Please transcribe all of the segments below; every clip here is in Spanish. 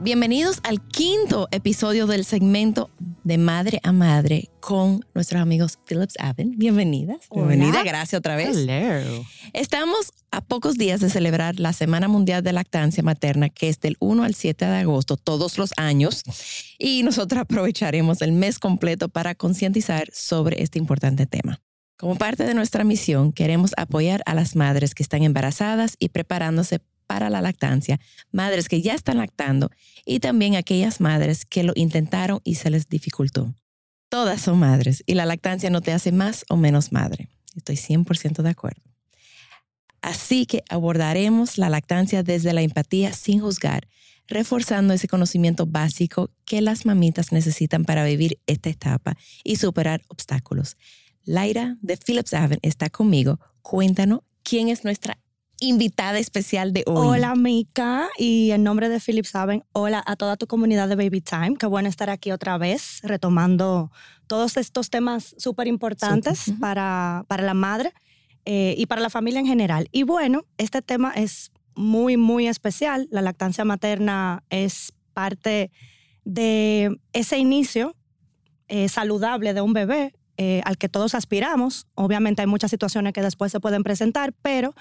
Bienvenidos al quinto episodio del segmento de Madre a Madre con nuestros amigos Philips Aven. Bienvenidas. Bienvenida, gracias otra vez. Hello. Estamos a pocos días de celebrar la Semana Mundial de Lactancia Materna, que es del 1 al 7 de agosto todos los años, y nosotros aprovecharemos el mes completo para concientizar sobre este importante tema. Como parte de nuestra misión, queremos apoyar a las madres que están embarazadas y preparándose para la lactancia, madres que ya están lactando y también aquellas madres que lo intentaron y se les dificultó. Todas son madres y la lactancia no te hace más o menos madre. Estoy 100% de acuerdo. Así que abordaremos la lactancia desde la empatía sin juzgar, reforzando ese conocimiento básico que las mamitas necesitan para vivir esta etapa y superar obstáculos. Laira de Philips Haven está conmigo. Cuéntanos quién es nuestra invitada especial de hoy. Hola, Mika, y en nombre de Philip Saben, hola a toda tu comunidad de Baby Time. Qué bueno estar aquí otra vez, retomando todos estos temas súper importantes para, para la madre eh, y para la familia en general. Y bueno, este tema es muy, muy especial. La lactancia materna es parte de ese inicio eh, saludable de un bebé. eh, al que todos aspiramos. Obviamente hay muchas situaciones que después se pueden presentar, pero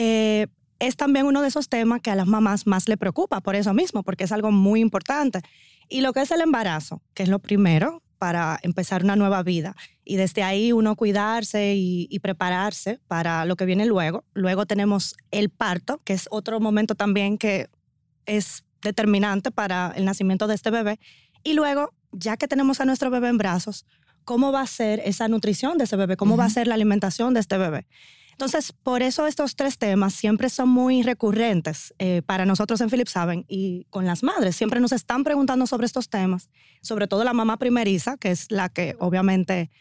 eh, es también uno de esos temas que a las mamás más le preocupa por eso mismo, porque es algo muy importante. Y lo que es el embarazo, que es lo primero para empezar una nueva vida. Y desde ahí uno cuidarse y, y prepararse para lo que viene luego. Luego tenemos el parto, que es otro momento también que es determinante para el nacimiento de este bebé. Y luego, ya que tenemos a nuestro bebé en brazos, ¿cómo va a ser esa nutrición de ese bebé? ¿Cómo va a ser la alimentación de este bebé? Entonces, por eso estos tres temas siempre son muy recurrentes eh, para nosotros en Philips Saben y con las madres. Siempre nos están preguntando sobre estos temas, sobre todo la mamá primeriza, que es la que obviamente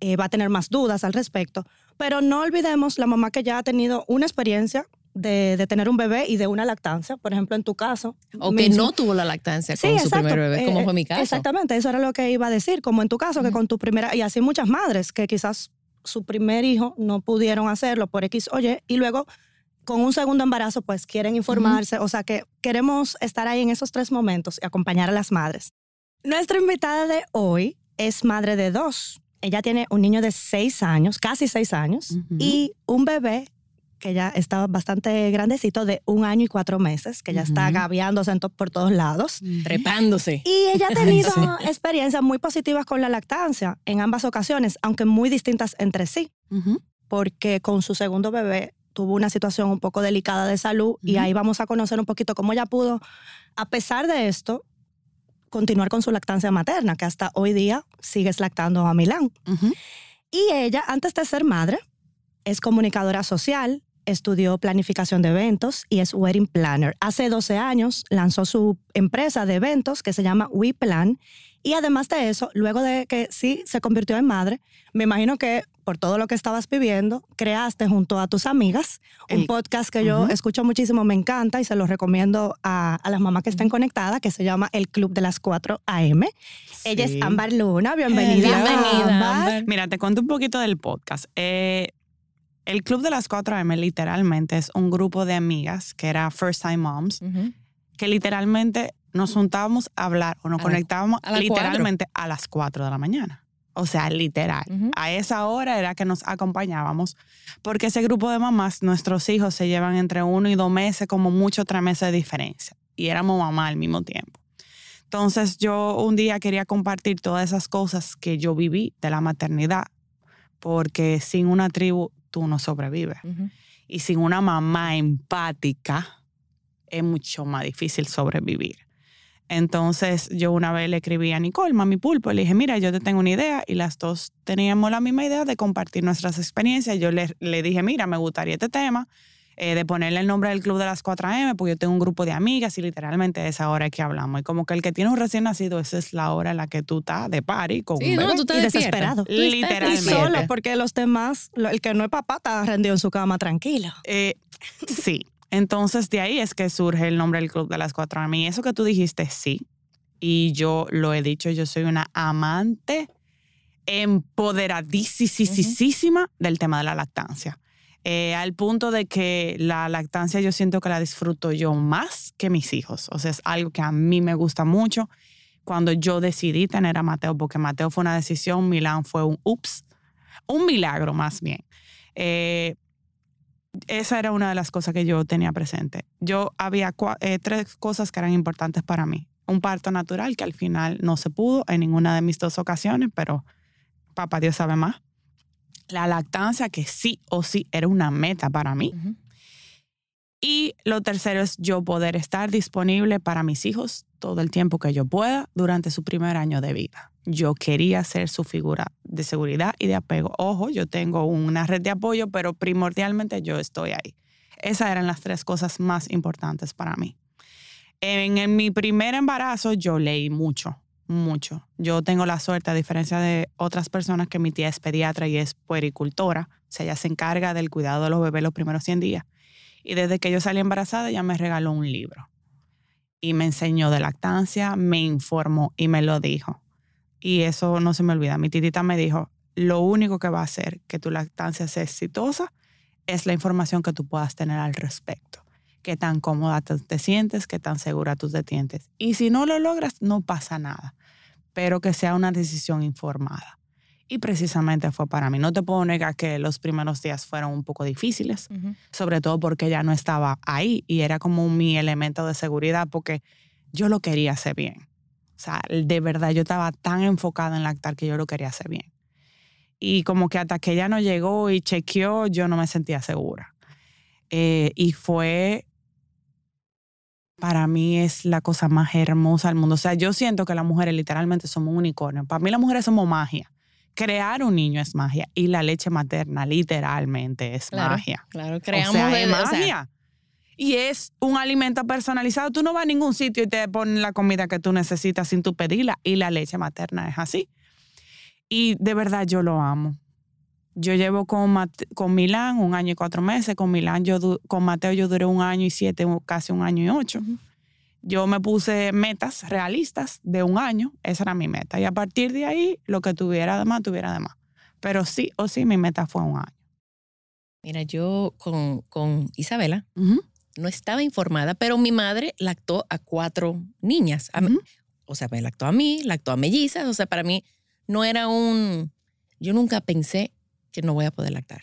eh, va a tener más dudas al respecto. Pero no olvidemos la mamá que ya ha tenido una experiencia de, de tener un bebé y de una lactancia, por ejemplo, en tu caso. o que mismo. no tuvo la lactancia Sí, con su exacto. primer bebé, como Eh, fue mi caso. Exactamente, eso era lo que iba a decir, como en tu caso, que con tu primera, y así muchas madres que quizás su primer hijo no pudieron hacerlo por X, oye, y luego con un segundo embarazo pues quieren informarse, o sea que queremos estar ahí en esos tres momentos y acompañar a las madres. Nuestra invitada de hoy es madre de dos. Ella tiene un niño de seis años, casi seis años, y un bebé que ya está bastante grandecito, de un año y cuatro meses, que ya está gaviándose to- por todos lados. Trepándose. Y ella ha tenido Sí. experiencias muy positivas con la lactancia en ambas ocasiones, aunque muy distintas entre sí, porque con su segundo bebé tuvo una situación un poco delicada de salud y ahí vamos a conocer un poquito cómo ella pudo, a pesar de esto, continuar con su lactancia materna, que hasta hoy día sigues lactando a Milán. Y ella, antes de ser madre, es comunicadora social, estudió planificación de eventos y es wedding planner. Hace 12 años lanzó su empresa de eventos que se llama WePlan. Y además de eso, luego de que sí se convirtió en madre, me imagino que por todo lo que estabas viviendo, creaste junto a tus amigas un El- podcast que yo escucho muchísimo, me encanta y se lo recomiendo a, a las mamás que estén conectadas, que se llama El Club de las 4 AM. Ella es Ámbar Luna, bienvenida. Bienvenida, Ámbar. Ámbar. Mira, te cuento un poquito del podcast. Eh, el Club de las 4M literalmente es un grupo de amigas que era First Time Moms, Ujú. que literalmente nos juntábamos a hablar o nos A la- conectábamos a las literalmente a las 4 de la mañana. O sea, literal. Ujú. A esa hora era que nos acompañábamos, porque ese grupo de mamás, nuestros hijos se llevan entre uno y dos meses, como mucho tres meses de diferencia. Y éramos mamá al mismo tiempo. Entonces yo un día quería compartir todas esas cosas que yo viví de la maternidad, porque sin una tribu tú no sobrevives. Y sin una mamá empática es mucho más difícil sobrevivir. Entonces yo una vez le escribí a Nicole, mami pulpo, le dije, mira, yo te tengo una idea y las dos teníamos la misma idea de compartir nuestras experiencias. Yo le, le dije, mira, me gustaría este tema. Eh, de ponerle el nombre del club de las 4am, porque yo tengo un grupo de amigas y literalmente esa hora que hablamos. Y como que el que tiene un recién nacido, esa es la hora en la que tú estás de party con Sí, un no, bebé. tú estás y desesperado. Tú estás Y Literalmente. solo, porque los demás, el que no es papá está rendido en su cama tranquilo. Eh, sí. Entonces de ahí es que surge el nombre del club de las 4am. Y eso que tú dijiste, sí. Y yo lo he dicho, yo soy una amante empoderadísima del tema de la lactancia. Eh, al punto de que la lactancia yo siento que la disfruto yo más que mis hijos. O sea, es algo que a mí me gusta mucho. Cuando yo decidí tener a Mateo, porque Mateo fue una decisión, Milán fue un ups, un milagro más bien. Eh, esa era una de las cosas que yo tenía presente. Yo había eh, tres cosas que eran importantes para mí. Un parto natural, que al final no se pudo en ninguna de mis dos ocasiones, pero papá Dios sabe más. La lactancia, que sí o sí era una meta para mí. Y lo tercero es yo poder estar disponible para mis hijos todo el tiempo que yo pueda durante su primer año de vida. Yo quería ser su figura de seguridad y de apego. Ojo, yo tengo una red de apoyo, pero primordialmente yo estoy ahí. Esas eran las tres cosas más importantes para mí. En, en mi primer embarazo yo leí mucho, mucho. Yo tengo la suerte, a diferencia de otras personas, que mi tía es pediatra y es puericultora. O sea, ella se encarga del cuidado de los bebés los primeros 100 días. Y desde que yo salí embarazada, ella me regaló un libro. Y me enseñó de lactancia, me informó y me lo dijo. Y eso no se me olvida. Mi titita me dijo, lo único que va a hacer que tu lactancia sea exitosa es la información que tú puedas tener al respecto. Qué tan cómoda te, te sientes, qué tan segura tú te sientes. Y si no lo logras, no pasa nada. Pero que sea una decisión informada. Y precisamente fue para mí. No te puedo negar que los primeros días fueron un poco difíciles Ujú. sobre todo porque ya no estaba ahí y era como mi elemento de seguridad porque yo lo quería hacer bien. O sea, de verdad yo estaba tan enfocada en lactar que yo lo quería hacer bien. Y como que hasta que ella no llegó y chequeó, yo no me sentía segura. Eh, y fue, para mí es la cosa más hermosa del mundo. O sea, yo siento que las mujeres literalmente somos un unicornio. Para mí las mujeres somos magia. Crear un niño es magia y la leche materna literalmente es Claro, magia. Claro, O creamos sea, de- es o sea, magia. y es un alimento personalizado. Tú no vas a ningún sitio y te ponen la comida que tú necesitas sin tú pedirla. Y la leche materna es así. Y de verdad yo lo amo. Yo llevo con, Mate- con Milán un año y cuatro meses. Con Milán, yo con Mateo yo duré un año y siete, casi un año y ocho. Yo me puse metas realistas de un año. Esa era mi meta. Y a partir de ahí, lo que tuviera de más, tuviera de más. Pero sí o sí, mi meta fue un año. Mira, yo con, con Isabela Ujú, no estaba informada, pero mi madre lactó a cuatro niñas. A- ujú. O sea, me lactó a mí, lactó a mellizas. O sea, para mí no era un... Yo nunca pensé que no voy a poder lactar.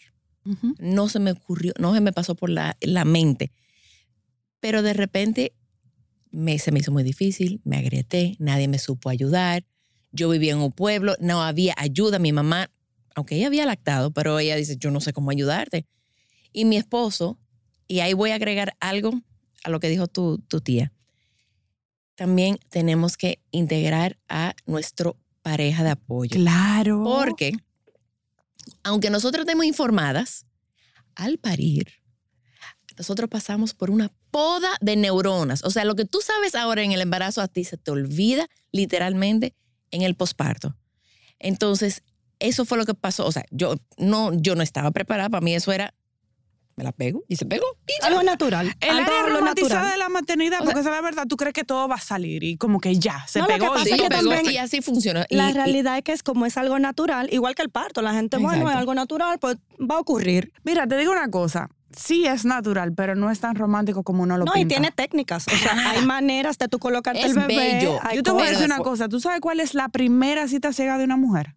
No se me ocurrió, no se me pasó por la, la mente. Pero de repente me, se me hizo muy difícil, me agrieté, nadie me supo ayudar. Yo vivía en un pueblo, no había ayuda. Mi mamá, aunque ella había lactado, pero ella dice, yo no sé cómo ayudarte. Y mi esposo, y ahí voy a agregar algo a lo que dijo tu, tu tía, también tenemos que integrar a nuestro pareja de apoyo. Claro. Porque, aunque nosotros estemos informadas, al parir, nosotros pasamos por una poda de neuronas. O sea, lo que tú sabes ahora en el embarazo a ti se te olvida literalmente en el posparto. Entonces, eso fue lo que pasó. O sea, yo no, yo no estaba preparada. Para mí eso era, me la pego y se pegó. Y ya. Algo natural. El algo área lo romantizada natural. de la maternidad, O porque esa es la verdad, tú crees que todo va a salir y como que ya, se No, lo que pegó pasa y Sí, es que pegó también- y así funciona. La Y- y- realidad es que es como es algo natural, igual que el parto. La gente, bueno, es Exacto. algo natural, pues va a ocurrir. Mira, te digo una cosa, sí es natural, pero no es tan romántico como uno lo No, y tiene técnicas. O sea, hay maneras de tú colocarte Es el bebé. bello. Yo te voy a decir una cosa, ¿tú sabes cuál es la primera cita ciega de una mujer?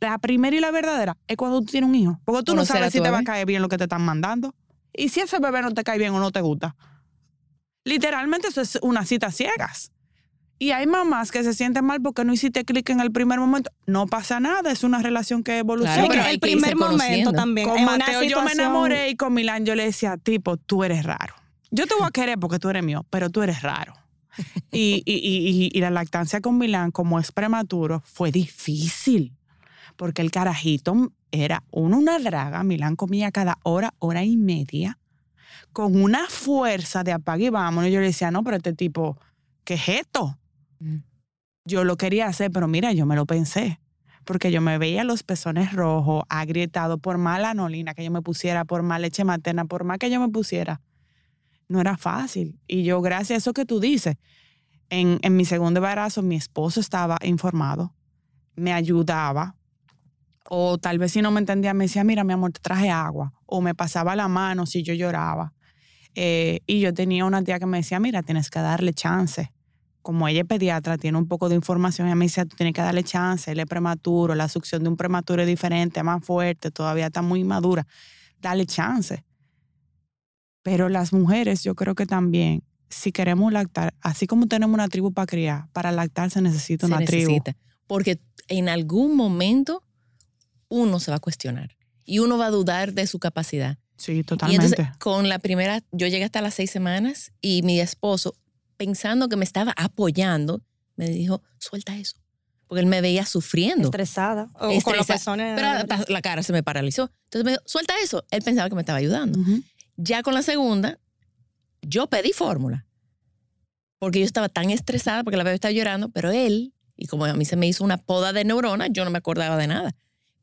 La, primera y la verdadera es cuando tú tienes un hijo. Porque tú no sabes si te va a caer bien lo que te están mandando. Y si ese bebé no te cae bien o no te gusta. Literalmente eso es una cita ciegas. Y hay mamás que se sienten mal porque no hiciste clic en el primer momento. No pasa nada, es una relación que evoluciona. Claro, pero el primer momento conociendo. también. Con yo me enamoré y con Milán yo le decía, tipo, tú eres raro. Yo te voy a querer porque tú eres mío, pero tú eres raro. Y, y- y- y- y la lactancia con Milán, como es prematuro, fue difícil. porque el carajito era uno, una draga, Milán comía cada hora, hora y media, con una fuerza de apague y vámonos. Yo le decía, no, pero este tipo, ¿qué es esto? Mm. Yo lo quería hacer, pero mira, yo me lo pensé. Porque yo me veía los pezones rojos, agrietados, por más la anolina que yo me pusiera, por más leche materna, por más que yo me pusiera. No era fácil. Y yo, gracias a eso que tú dices, en, en mi segundo embarazo, mi esposo estaba informado, me ayudaba, o tal vez si no me entendía, me decía, mira, mi amor, te traje agua. O me pasaba la mano si yo lloraba. Eh, y yo tenía una tía que me decía, mira, tienes que darle chance. Como ella es pediatra, tiene un poco de información, ella me decía, tú tienes que darle chance, él es prematuro, la succión de un prematuro es diferente, más fuerte, todavía está muy madura. Dale chance. Pero las mujeres, yo creo que también, si queremos lactar, así como tenemos una tribu para criar, para lactar se necesita Se una tribu. necesita. Porque en algún momento uno se va a cuestionar y uno va a dudar de su capacidad. Sí, Y totalmente. entonces, con la primera, yo llegué hasta las seis semanas y mi esposo, pensando que me estaba apoyando, me dijo, suelta eso. Porque él me veía sufriendo. Estresada. O con los Estresa- pezones. Pero hasta la cara se me paralizó. Entonces me dijo, suelta eso. Él pensaba que me estaba ayudando. Ujú. Ya con la segunda, yo pedí fórmula. Porque yo estaba tan estresada porque la bebé estaba llorando, pero él, y como a mí se me hizo una poda de neuronas, yo no me acordaba de nada.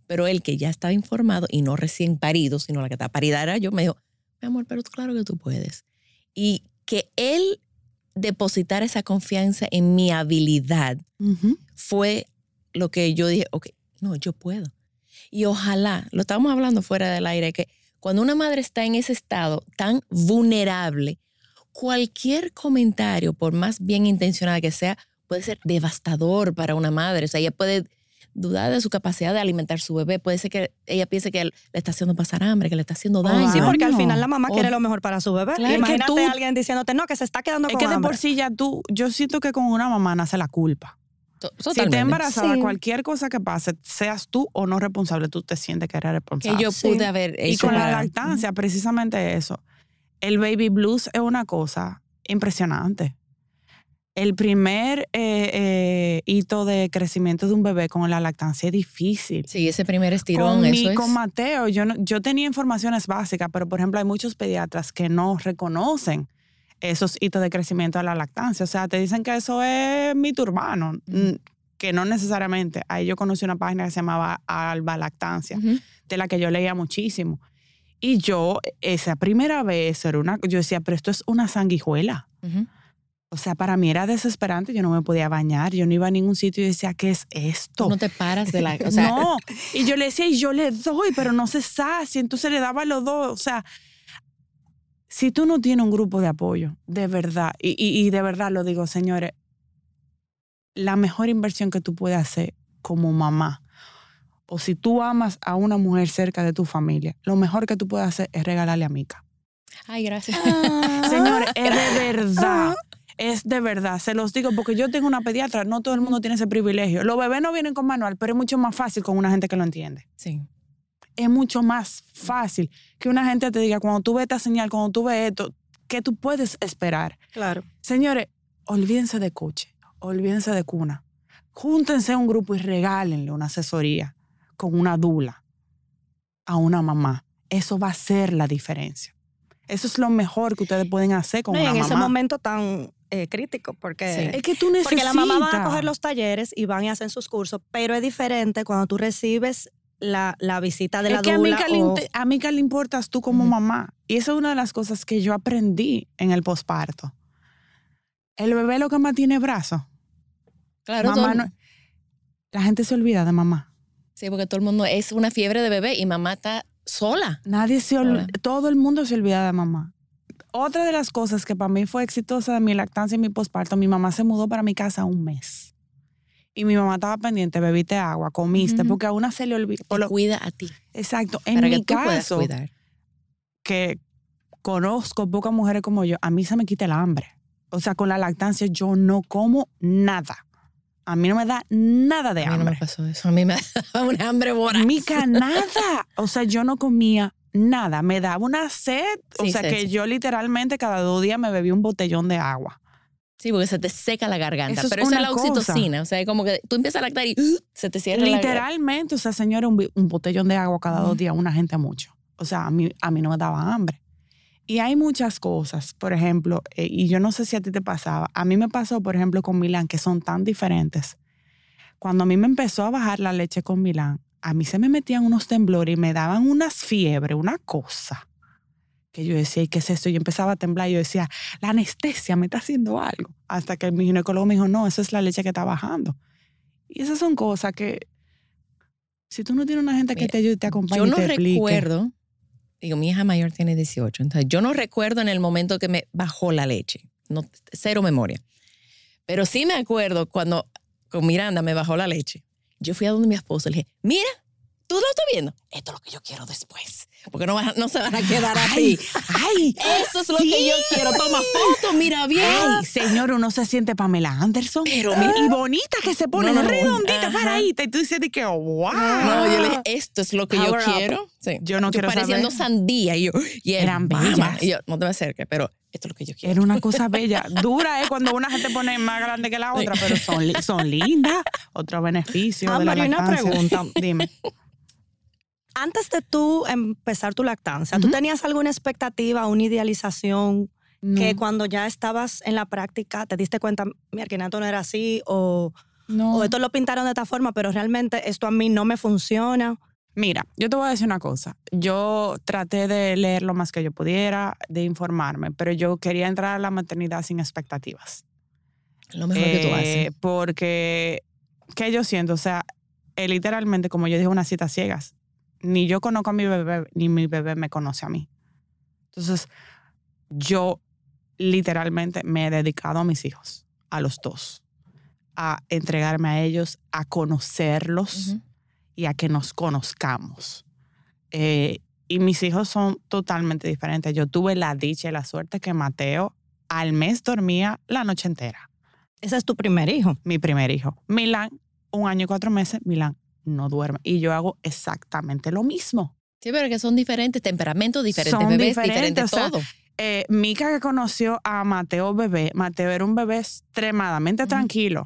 Pero él, que ya estaba informado y no recién parido, sino la que estaba parida era yo, me dijo, mi amor, pero claro que tú puedes. Y que él depositara esa confianza en mi habilidad fue lo que yo dije, ok, no, yo puedo. Y ojalá, lo estábamos hablando fuera del aire, que cuando una madre está en ese estado tan vulnerable, cualquier comentario, por más bien intencionado que sea, puede ser devastador para una madre. O sea, ella puede dudar de su capacidad de alimentar a su bebé. Puede ser que ella piense que le está haciendo pasar hambre, que le está haciendo daño. Sí, porque al final la mamá O- quiere lo mejor para su bebé. Claro, es que Imagínate tú- a alguien diciéndote, no, que se está quedando Es con que de hambre. por sí ya tú, yo siento que con una mamá nace la culpa. Si te embarazada, Sí. cualquier cosa que pase, seas tú o no responsable, tú te sientes que eres que responsable. yo Sí. pude haber y hecho con la lactancia, precisamente eso. El baby blues es una cosa impresionante. El primer eh, eh, hito de crecimiento de un bebé con la lactancia es difícil. Sí, ese primer estirón, con, eso mi- es. con Mateo, yo, no- yo tenía informaciones básicas, pero por ejemplo hay muchos pediatras que no reconocen esos hitos de crecimiento de la lactancia. O sea, te dicen que eso es mito urbano, que no necesariamente. Ahí yo conocí una página que se llamaba Alba Lactancia, de la que yo leía muchísimo. Y yo, esa primera vez, era una, yo decía, pero esto es una sanguijuela. Ujú. O sea, para mí era desesperante, yo no me podía bañar, yo no iba a ningún sitio y decía, ¿qué es esto? Tú no te paras de la... O sea, no, y yo le decía, y yo le doy, pero no se sacia, entonces le daba los dos. O sea, si tú no tienes un grupo de apoyo, de verdad, y, y- y de verdad lo digo, señores, la mejor inversión que tú puedes hacer como mamá, o si tú amas a una mujer cerca de tu familia, lo mejor que tú puedes hacer es regalarle a Mica. Ay, gracias. Ah. Señores, es de verdad. Es de verdad, se los digo porque yo tengo una pediatra, no todo el mundo tiene ese privilegio. Los bebés no vienen con manual, pero es mucho más fácil con una gente que lo entiende. Sí. Es mucho más fácil que una gente te diga, cuando tú ves esta señal, cuando tú ves esto, ¿qué tú puedes esperar? Claro. Señores, olvídense de coche, olvídense de cuna. Júntense a un grupo y regálenle una asesoría con una dula a una mamá. Eso va a ser la diferencia. Eso es lo mejor que ustedes pueden hacer con No, una en mamá. ese momento tan eh, crítico, porque, Sí. Es que tú necesitas. porque la mamá va a coger los talleres y van y hacen sus cursos, pero es diferente cuando tú recibes la, la visita de la que a le, o- a Mica le importas tú como mamá. Y esa es una de las cosas que yo aprendí en el posparto. El bebé lo que más tiene brazos. Claro, Mamá no- la gente se olvida de mamá. sí, porque todo el mundo es una fiebre de bebé y mamá está sola. Nadie se ol- todo el mundo se olvida de mamá. Otra de las cosas que para mí fue exitosa de mi lactancia y mi posparto, mi mamá se mudó para mi casa un mes. Y mi mamá estaba pendiente, bebiste agua, comiste, porque a una se le olvida. Te cuida a ti. Exacto. En para mi que tú caso, cuidar. que conozco pocas mujeres como yo, a mí se me quita el hambre. O sea, con la lactancia yo no como nada. A mí no me da nada de A mí no me hambre. pasó eso. A mí me daba un hambre voraz. Mica, nada. O sea, yo no comía nada. Me daba una sed. O Sí, sea, sed, que sí. yo literalmente cada dos días me bebía un botellón de agua. Sí, porque se te seca la garganta. Eso es pero eso es la cosa. oxitocina. O sea, es como que tú empiezas a lactar y se te cierra la Literalmente, o sea, señora, un, un botellón de agua cada dos días, una gente mucho. O sea, a mí, a mí no me daba hambre. Y hay muchas cosas, por ejemplo, eh, y yo no sé si a ti te pasaba, a mí me pasó, por ejemplo, con Milán, que son tan diferentes. Cuando a mí me empezó a bajar la leche con Milán, a mí se me metían unos temblores y me daban unas fiebres, una cosa. Que yo decía, ¿y qué es esto? Yo empezaba a temblar y yo decía, la anestesia me está haciendo algo. Hasta que mi ginecólogo me dijo, no, esa es la leche que está bajando. Y esas son cosas que, si tú no tienes una gente que Mira, te ayude y te acompañe Yo y no te explique. recuerdo, digo, mi hija mayor tiene 18, entonces yo no recuerdo en el momento que me bajó la leche, no, cero memoria. Pero sí me acuerdo cuando con Miranda me bajó la leche. Yo fui a donde mi esposo y le dije, mira, tú lo estás viendo, esto es lo que yo quiero después, porque no, van- no se van a quedar así. ¡Ay! Eso es lo sí. que yo quiero. Toma foto, mira bien. Ay, señor, uno se siente Pamela Anderson. Pero mira- y bonita que se pone, No, no, redondita, paradita. Y tú dices de que, wow. No, yo le dije, esto es lo que Power yo up. quiero. Sí. Yo no quiero pareciendo saber. sandía. Y yo, y él, Eran bellas. Y yo, no te me acerques, pero esto es lo que yo quiero. Era una cosa bella. Dura es cuando una gente pone más grande que la otra, pero son, son lindas. Otro beneficio Ah, de la María, una pregunta. Dime. Antes de tú empezar tu lactancia, ¿tú Ujú. tenías alguna expectativa, una idealización que No, cuando ya estabas en la práctica te diste cuenta, mi arquinato no era así o, no. o esto lo pintaron de esta forma, pero realmente esto a mí no me funciona? Mira, yo te voy a decir una cosa. Yo traté de leer lo más que yo pudiera, de informarme, pero yo quería entrar a la maternidad sin expectativas. Lo mejor que tú Eh, haces. Porque, ¿qué yo siento? O sea, eh, literalmente, como yo dije, unas citas ciegas. Ni yo conozco a mi bebé, ni mi bebé me conoce a mí. Entonces, yo literalmente me he dedicado a mis hijos, a los dos, a entregarme a ellos, a conocerlos y a que nos conozcamos. Eh, y mis hijos son totalmente diferentes. Yo tuve la dicha y la suerte que Mateo al mes dormía la noche entera. Ese es tu primer hijo. Mi primer hijo. Milán, un año y cuatro meses, Milán no duerme. Y yo hago exactamente lo mismo. Sí, pero que son diferentes, temperamentos diferentes, Son bebés diferentes, diferentes, o sea, todo. Eh, Mica que conoció a Mateo bebé, Mateo era un bebé extremadamente tranquilo.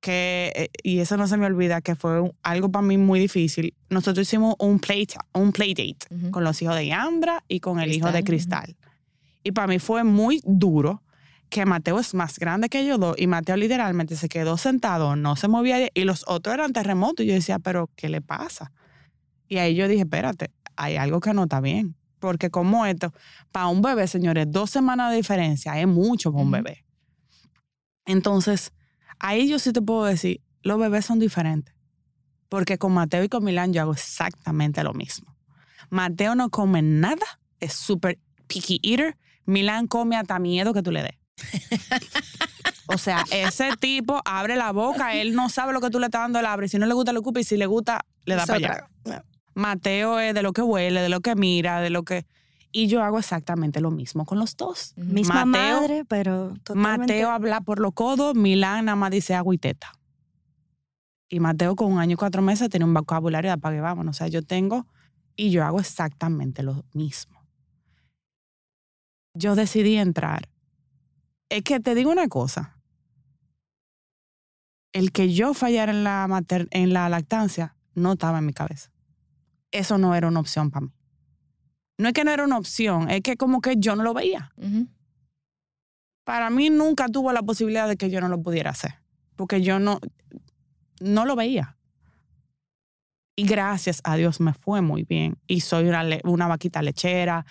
Que, eh, y eso no se me olvida, que fue un- algo para mí muy difícil. Nosotros hicimos un play, un play date Ujú. con los hijos de Yandra y con el hijo de. Cristal. Y para mí fue muy duro que Mateo es más grande que ellos dos y Mateo literalmente se quedó sentado, no se movía y los otros eran terremotos. Y yo decía, pero ¿qué le pasa? Y ahí yo dije, espérate, hay algo que no está bien. Porque como esto, para un bebé, señores, dos semanas de diferencia es mucho para un bebé. Entonces, ahí yo sí te puedo decir, los bebés son diferentes. Porque con Mateo y con Milán yo hago exactamente lo mismo. Mateo no come nada, es súper picky eater. Milán come hasta miedo que tú le des. O sea, ese tipo abre la boca, él no sabe lo que tú le estás dando, él abre. Si no le gusta, lo ocupa y si le gusta, le da Es para allá. Mateo es de lo que huele, de lo que mira, de lo que... Y yo hago exactamente lo mismo con los dos. Misma Mateo- madre, pero totalmente. Mateo habla por los codos, Milán nada más dice agua y teta. Y Mateo con un año y cuatro meses tiene un vocabulario de apague vámonos. O sea, yo tengo y yo hago exactamente lo mismo. Yo decidí entrar. Es que te digo una cosa. El que yo fallara en la, mater- en la lactancia no estaba en mi cabeza. Eso no era una opción para mí. No es que no era una opción, es que como que yo no lo veía para mí nunca tuvo la posibilidad de que yo no lo pudiera hacer, porque yo no, no lo veía. Y gracias a Dios me fue muy bien. Y soy una, una vaquita lechera.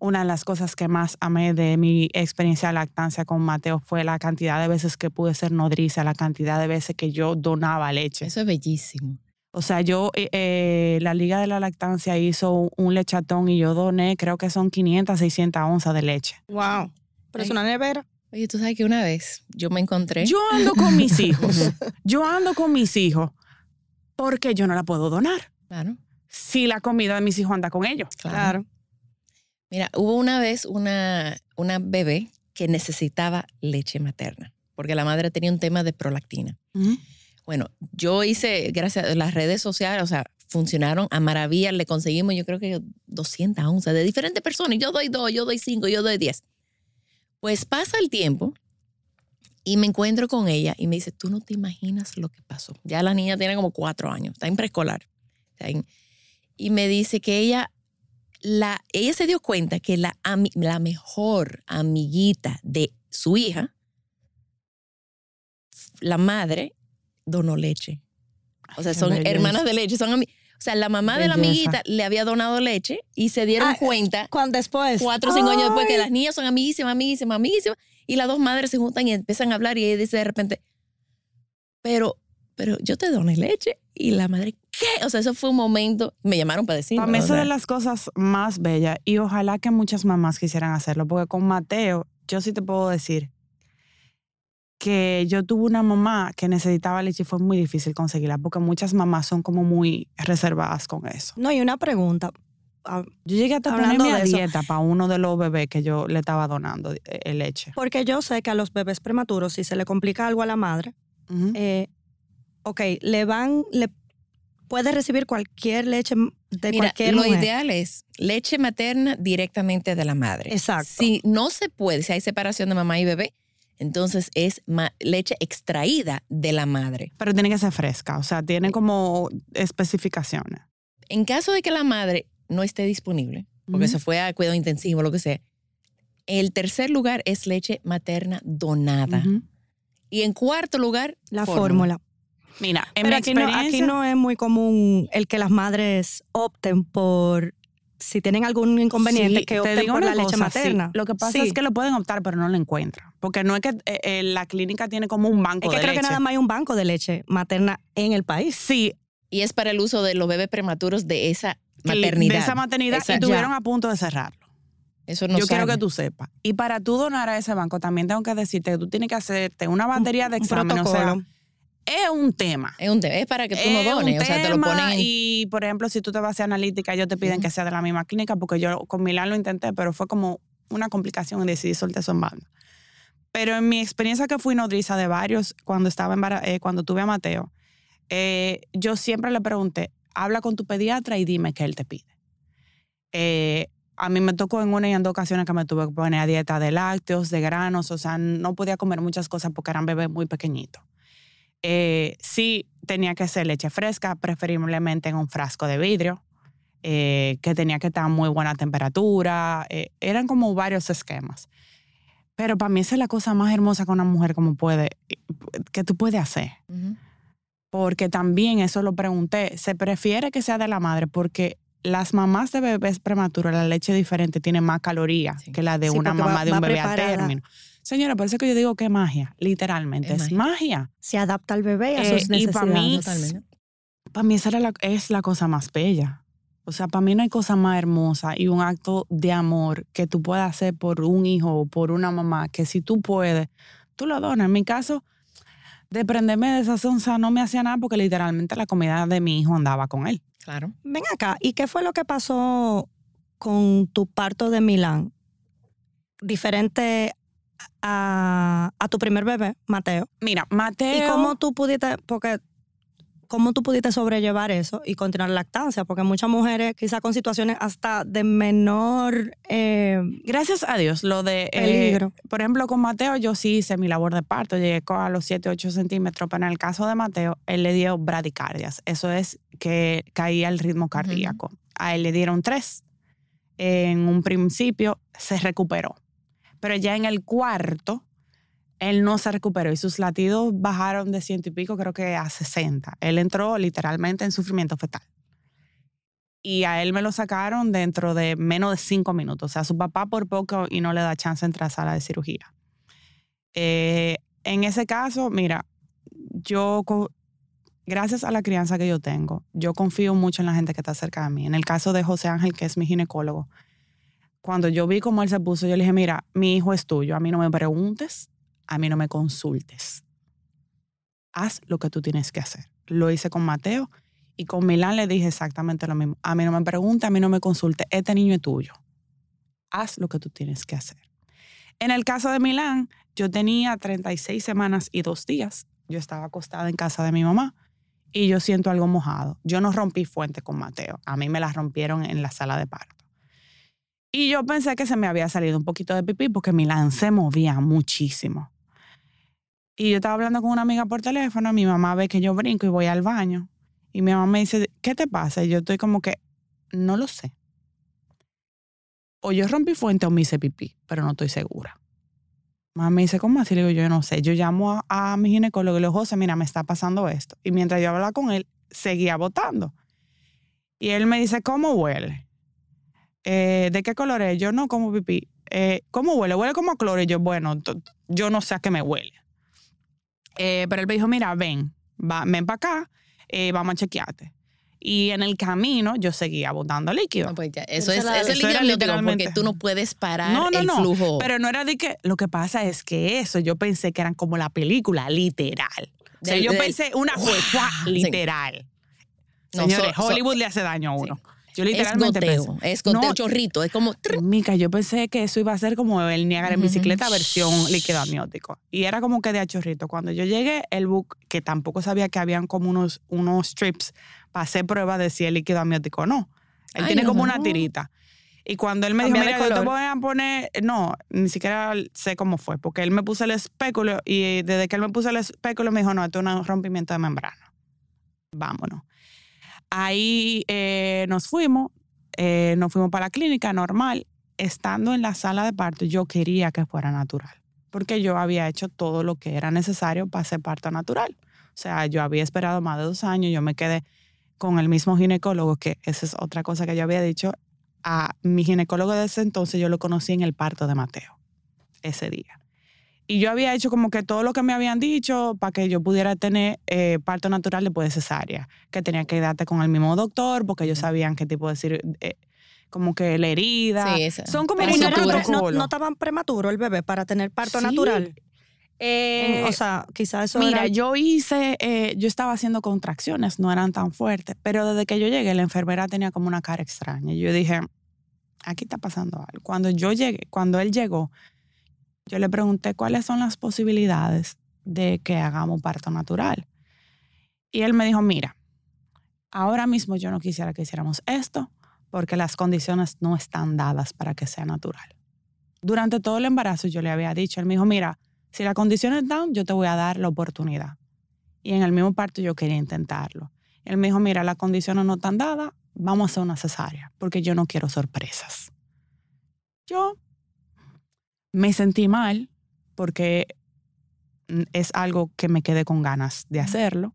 Una de las cosas que más amé de mi experiencia de lactancia con Mateo fue la cantidad de veces que pude ser nodriza, la cantidad de veces que yo donaba leche. Eso es bellísimo. O sea, yo, eh, eh, la Liga de la Lactancia hizo un, lechatón y yo doné, creo que son 500, 600 onzas de leche. Wow. Pero es una nevera. Oye, tú sabes que una vez yo me encontré. Yo ando con mis hijos. Yo ando con mis hijos porque yo no la puedo donar. Claro, Si la comida de mis hijos anda con ellos. claro. Mira, hubo una vez una, una bebé que necesitaba leche materna porque la madre tenía un tema de prolactina. Bueno, yo hice, gracias a las redes sociales, o sea, funcionaron a maravilla, le conseguimos yo creo que 200 onzas de diferentes personas. Yo doy dos, yo doy cinco, yo doy diez. Pues pasa el tiempo Y me encuentro con ella y me dice, tú no te imaginas lo que pasó. Ya la niña tiene como cuatro años, está en preescolar. Y me dice que ella, la, ella se dio cuenta que la, mejor amiguita de su hija, la madre, donó leche. O sea, son hermanas de leche, son O sea, la mamá de la amiguita le había donado leche y se dieron Ah, cuenta Cuando después. cuatro o cinco años después que las niñas son amiguísimas, amiguísimas, amiguísimas, y las dos madres se juntan y empiezan a hablar y ella dice de repente, pero, pero yo te doné leche. Y la madre, ¿qué? O sea, eso fue un momento, me llamaron para decirlo. Para mí o eso de las cosas más bellas y ojalá que muchas mamás quisieran hacerlo, porque con Mateo yo sí te puedo decir que yo tuve una mamá que necesitaba leche y fue muy difícil conseguirla, porque muchas mamás son como muy reservadas con eso. No, y una pregunta. Ah, Yo llegué hasta a Hablando de dieta para uno de los bebés que yo le estaba donando eh, leche. Porque yo sé que a los bebés prematuros, si se le complica algo a la madre, eh, ok, le van, le puede recibir cualquier leche de Mira, cualquier lo mujer. ideal es leche materna directamente de la madre. Exacto. Si no se puede, si hay separación de mamá y bebé, entonces es leche extraída de la madre. Pero tiene que ser fresca, o sea, tiene como especificaciones. En caso de que la madre no esté disponible, porque se fue a cuidado intensivo, lo que sea, el tercer lugar es leche materna donada. Ujú. Y en cuarto lugar, La fórmula. Mira, en Pero mi aquí no, experiencia... aquí no es muy común el que las madres opten por, si tienen algún inconveniente, Sí, que te opten por la leche sí. materna. Lo que pasa Sí. es que lo pueden optar, pero no lo encuentran. Porque no es que eh, eh, la clínica tiene como un banco Es que de creo leche. que nada más hay un banco de leche materna en el país. Sí, y es para el uso de los bebés prematuros de esa maternidad. de esa maternidad Esa- y tuvieron ya. a punto de cerrarlo. Eso no Yo quiero que tú sepas. Y para tú donar a ese banco, también tengo que decirte que tú tienes que hacerte una batería de Un exámenes. O sea, protocolo. Es un tema. Es, un tema, es para que tú no dones, o sea, te lo ponen en... Y, por ejemplo, si tú te vas a hacer analítica, ellos te piden que sea de la misma clínica, porque yo con Milán lo intenté, pero fue como una complicación y decidí soltar eso en banda. Pero en mi experiencia que fui nodriza de varios, cuando estaba embara- eh, cuando tuve a Mateo, eh, yo siempre le pregunté, habla con tu pediatra y dime qué él te pide. Eh, a mí me tocó en una y en dos ocasiones que me tuve que poner a dieta de lácteos, de granos, o sea, no podía comer muchas cosas porque eran bebés muy pequeñitos. Eh, sí tenía que ser leche fresca, preferiblemente en un frasco de vidrio, eh, que tenía que estar a muy buena temperatura. eh, eran como varios esquemas. Pero para mí esa es la cosa más hermosa que una mujer como puede, que tú puedes hacer. Porque también eso lo pregunté, se prefiere que sea de la madre porque las mamás de bebés prematuros, la leche diferente tiene más calorías Sí. que la de Sí, una va- mamá de un bebé a término. Señora, por eso que yo digo que es magia, literalmente, Es es magia. Se adapta al bebé y a Eh, sus y pa' necesidades. mí-. Para mí esa era la- es la cosa más bella. O sea, para mí no hay cosa más hermosa y un acto de amor que tú puedas hacer por un hijo o por una mamá, que si tú puedes, tú lo donas. En mi caso, de prenderme de esa sonza no me hacía nada porque literalmente la comida de mi hijo andaba con él. Claro. Ven acá, ¿y qué fue lo que pasó con tu parto de Milán? Diferente a, a tu primer bebé, Mateo. Mira, Mateo... ¿Y cómo tú pudiste, porque cómo tú pudiste sobrellevar eso y continuar la lactancia? Porque muchas mujeres, quizás con situaciones hasta de menor eh, Gracias a Dios, lo de... eh, peligro. por ejemplo, con Mateo yo sí hice mi labor de parto, llegué a los 7, 8 centímetros, pero en el caso de Mateo, él le dio bradicardias. Eso es que caía el ritmo cardíaco. A él le dieron tres. En un principio se recuperó, pero ya en el cuarto, él no se recuperó y sus latidos bajaron de ciento y pico, creo que a 60. Él entró literalmente en sufrimiento fetal. Y a él me lo sacaron dentro de menos de cinco minutos. O sea, su papá por poco y no le da chance de entrar a sala de cirugía. Eh, en ese caso, mira, yo, gracias a la crianza que yo tengo, yo confío mucho en la gente que está cerca de mí. En el caso de José Ángel, que es mi ginecólogo, cuando yo vi cómo él se puso, yo le dije, mira, mi hijo es tuyo, a mí no me preguntes, a mí no me consultes. Haz lo que tú tienes que hacer. Lo hice con Mateo y con Milán le dije exactamente lo mismo. A mí no me pregunte, a mí no me consulte, este niño es tuyo. Haz lo que tú tienes que hacer. En el caso de Milán, yo tenía 36 semanas y dos días. Yo estaba acostada en casa de mi mamá y yo siento algo mojado. Yo no rompí fuente con Mateo. A mí me la rompieron en la sala de parto. Y yo pensé que se me había salido un poquito de pipí porque Milán se movía muchísimo. Y yo estaba hablando con una amiga por teléfono, mi mamá ve que yo brinco y voy al baño. Y mi mamá me dice, ¿qué te pasa? Y yo estoy como que, no lo sé. O yo rompí fuente o me hice pipí, pero no estoy segura. Mamá me dice, ¿cómo así? Le digo, yo no sé. Yo llamo a, a mi ginecólogo y le digo, José, mira, me está pasando esto. Y mientras yo hablaba con él, seguía botando. Y él me dice, ¿cómo huele? Eh, ¿De qué color es? Yo no como pipí. Eh, ¿Cómo huele? Huele como a cloro. Y yo, bueno, yo no sé a qué me huele. Eh, pero él me dijo, mira, ven, va, ven para acá, eh, vamos a chequearte. Y en el camino yo seguía botando líquido. No, pues ya, eso, es, eso es eso era líquido amniótico literalmente- porque tú no puedes parar No, no, el no, flujo. Pero no era de que, lo que pasa es que eso yo pensé que eran como la película, literal. O sea, Del- yo del- pensé una fue. Sí. literal. No, Señores, so- so- Hollywood le hace daño a uno. Yo es literalmente goteo, pensé. es goteo, No, chorrito, es como... Mica, yo pensé que eso iba a ser como el Niágara en bicicleta versión líquido amniótico. Y era como que de a chorrito. Cuando yo llegué, el book, que tampoco sabía que habían como unos, unos strips para hacer prueba de si es líquido amniótico o no. Él Ay, tiene como una tirita. Y cuando él me dijo, Cambia mira, yo te voy a poner, no, ni siquiera sé cómo fue, porque él me puso el espéculo y desde que él me puso el espéculo me dijo, no, esto es un rompimiento de membrana. Vámonos. Ahí eh, nos fuimos, eh, nos fuimos para la clínica normal. Estando en la sala de parto, yo quería que fuera natural, porque yo había hecho todo lo que era necesario para hacer parto natural. O sea, yo había esperado más de dos años, yo me quedé con el mismo ginecólogo, que esa es otra cosa que yo había dicho. A mi ginecólogo de ese entonces yo lo conocí en el parto de Mateo, ese día. Y yo había hecho como que todo lo que me habían dicho para que yo pudiera tener eh, parto natural después de cesárea, que tenía que darte con el mismo doctor, porque ellos sabían qué tipo de cir- eh, como que la herida. Sí, esa- Son como muchos no, estaban prematuro el bebé para tener parto Sí. natural. Eh, o sea, quizás eso Mira, era- yo hice, eh, yo estaba haciendo contracciones, no eran tan fuertes, pero desde que yo llegué, la enfermera tenía como una cara extraña. Y yo dije, aquí está pasando algo. Cuando yo llegué, cuando él llegó, yo le pregunté cuáles son las posibilidades de que hagamos parto natural. Y él me dijo, mira, ahora mismo yo no quisiera que hiciéramos esto porque las condiciones no están dadas para que sea natural. Durante todo el embarazo yo le había dicho, él me dijo, mira, si la condición es down, yo te voy a dar la oportunidad. Y en el mismo parto yo quería intentarlo. Él me dijo, mira, las condiciones no están dadas, vamos a hacer una cesárea, porque yo no quiero sorpresas. Yo me sentí mal porque es algo que me quedé con ganas de hacerlo,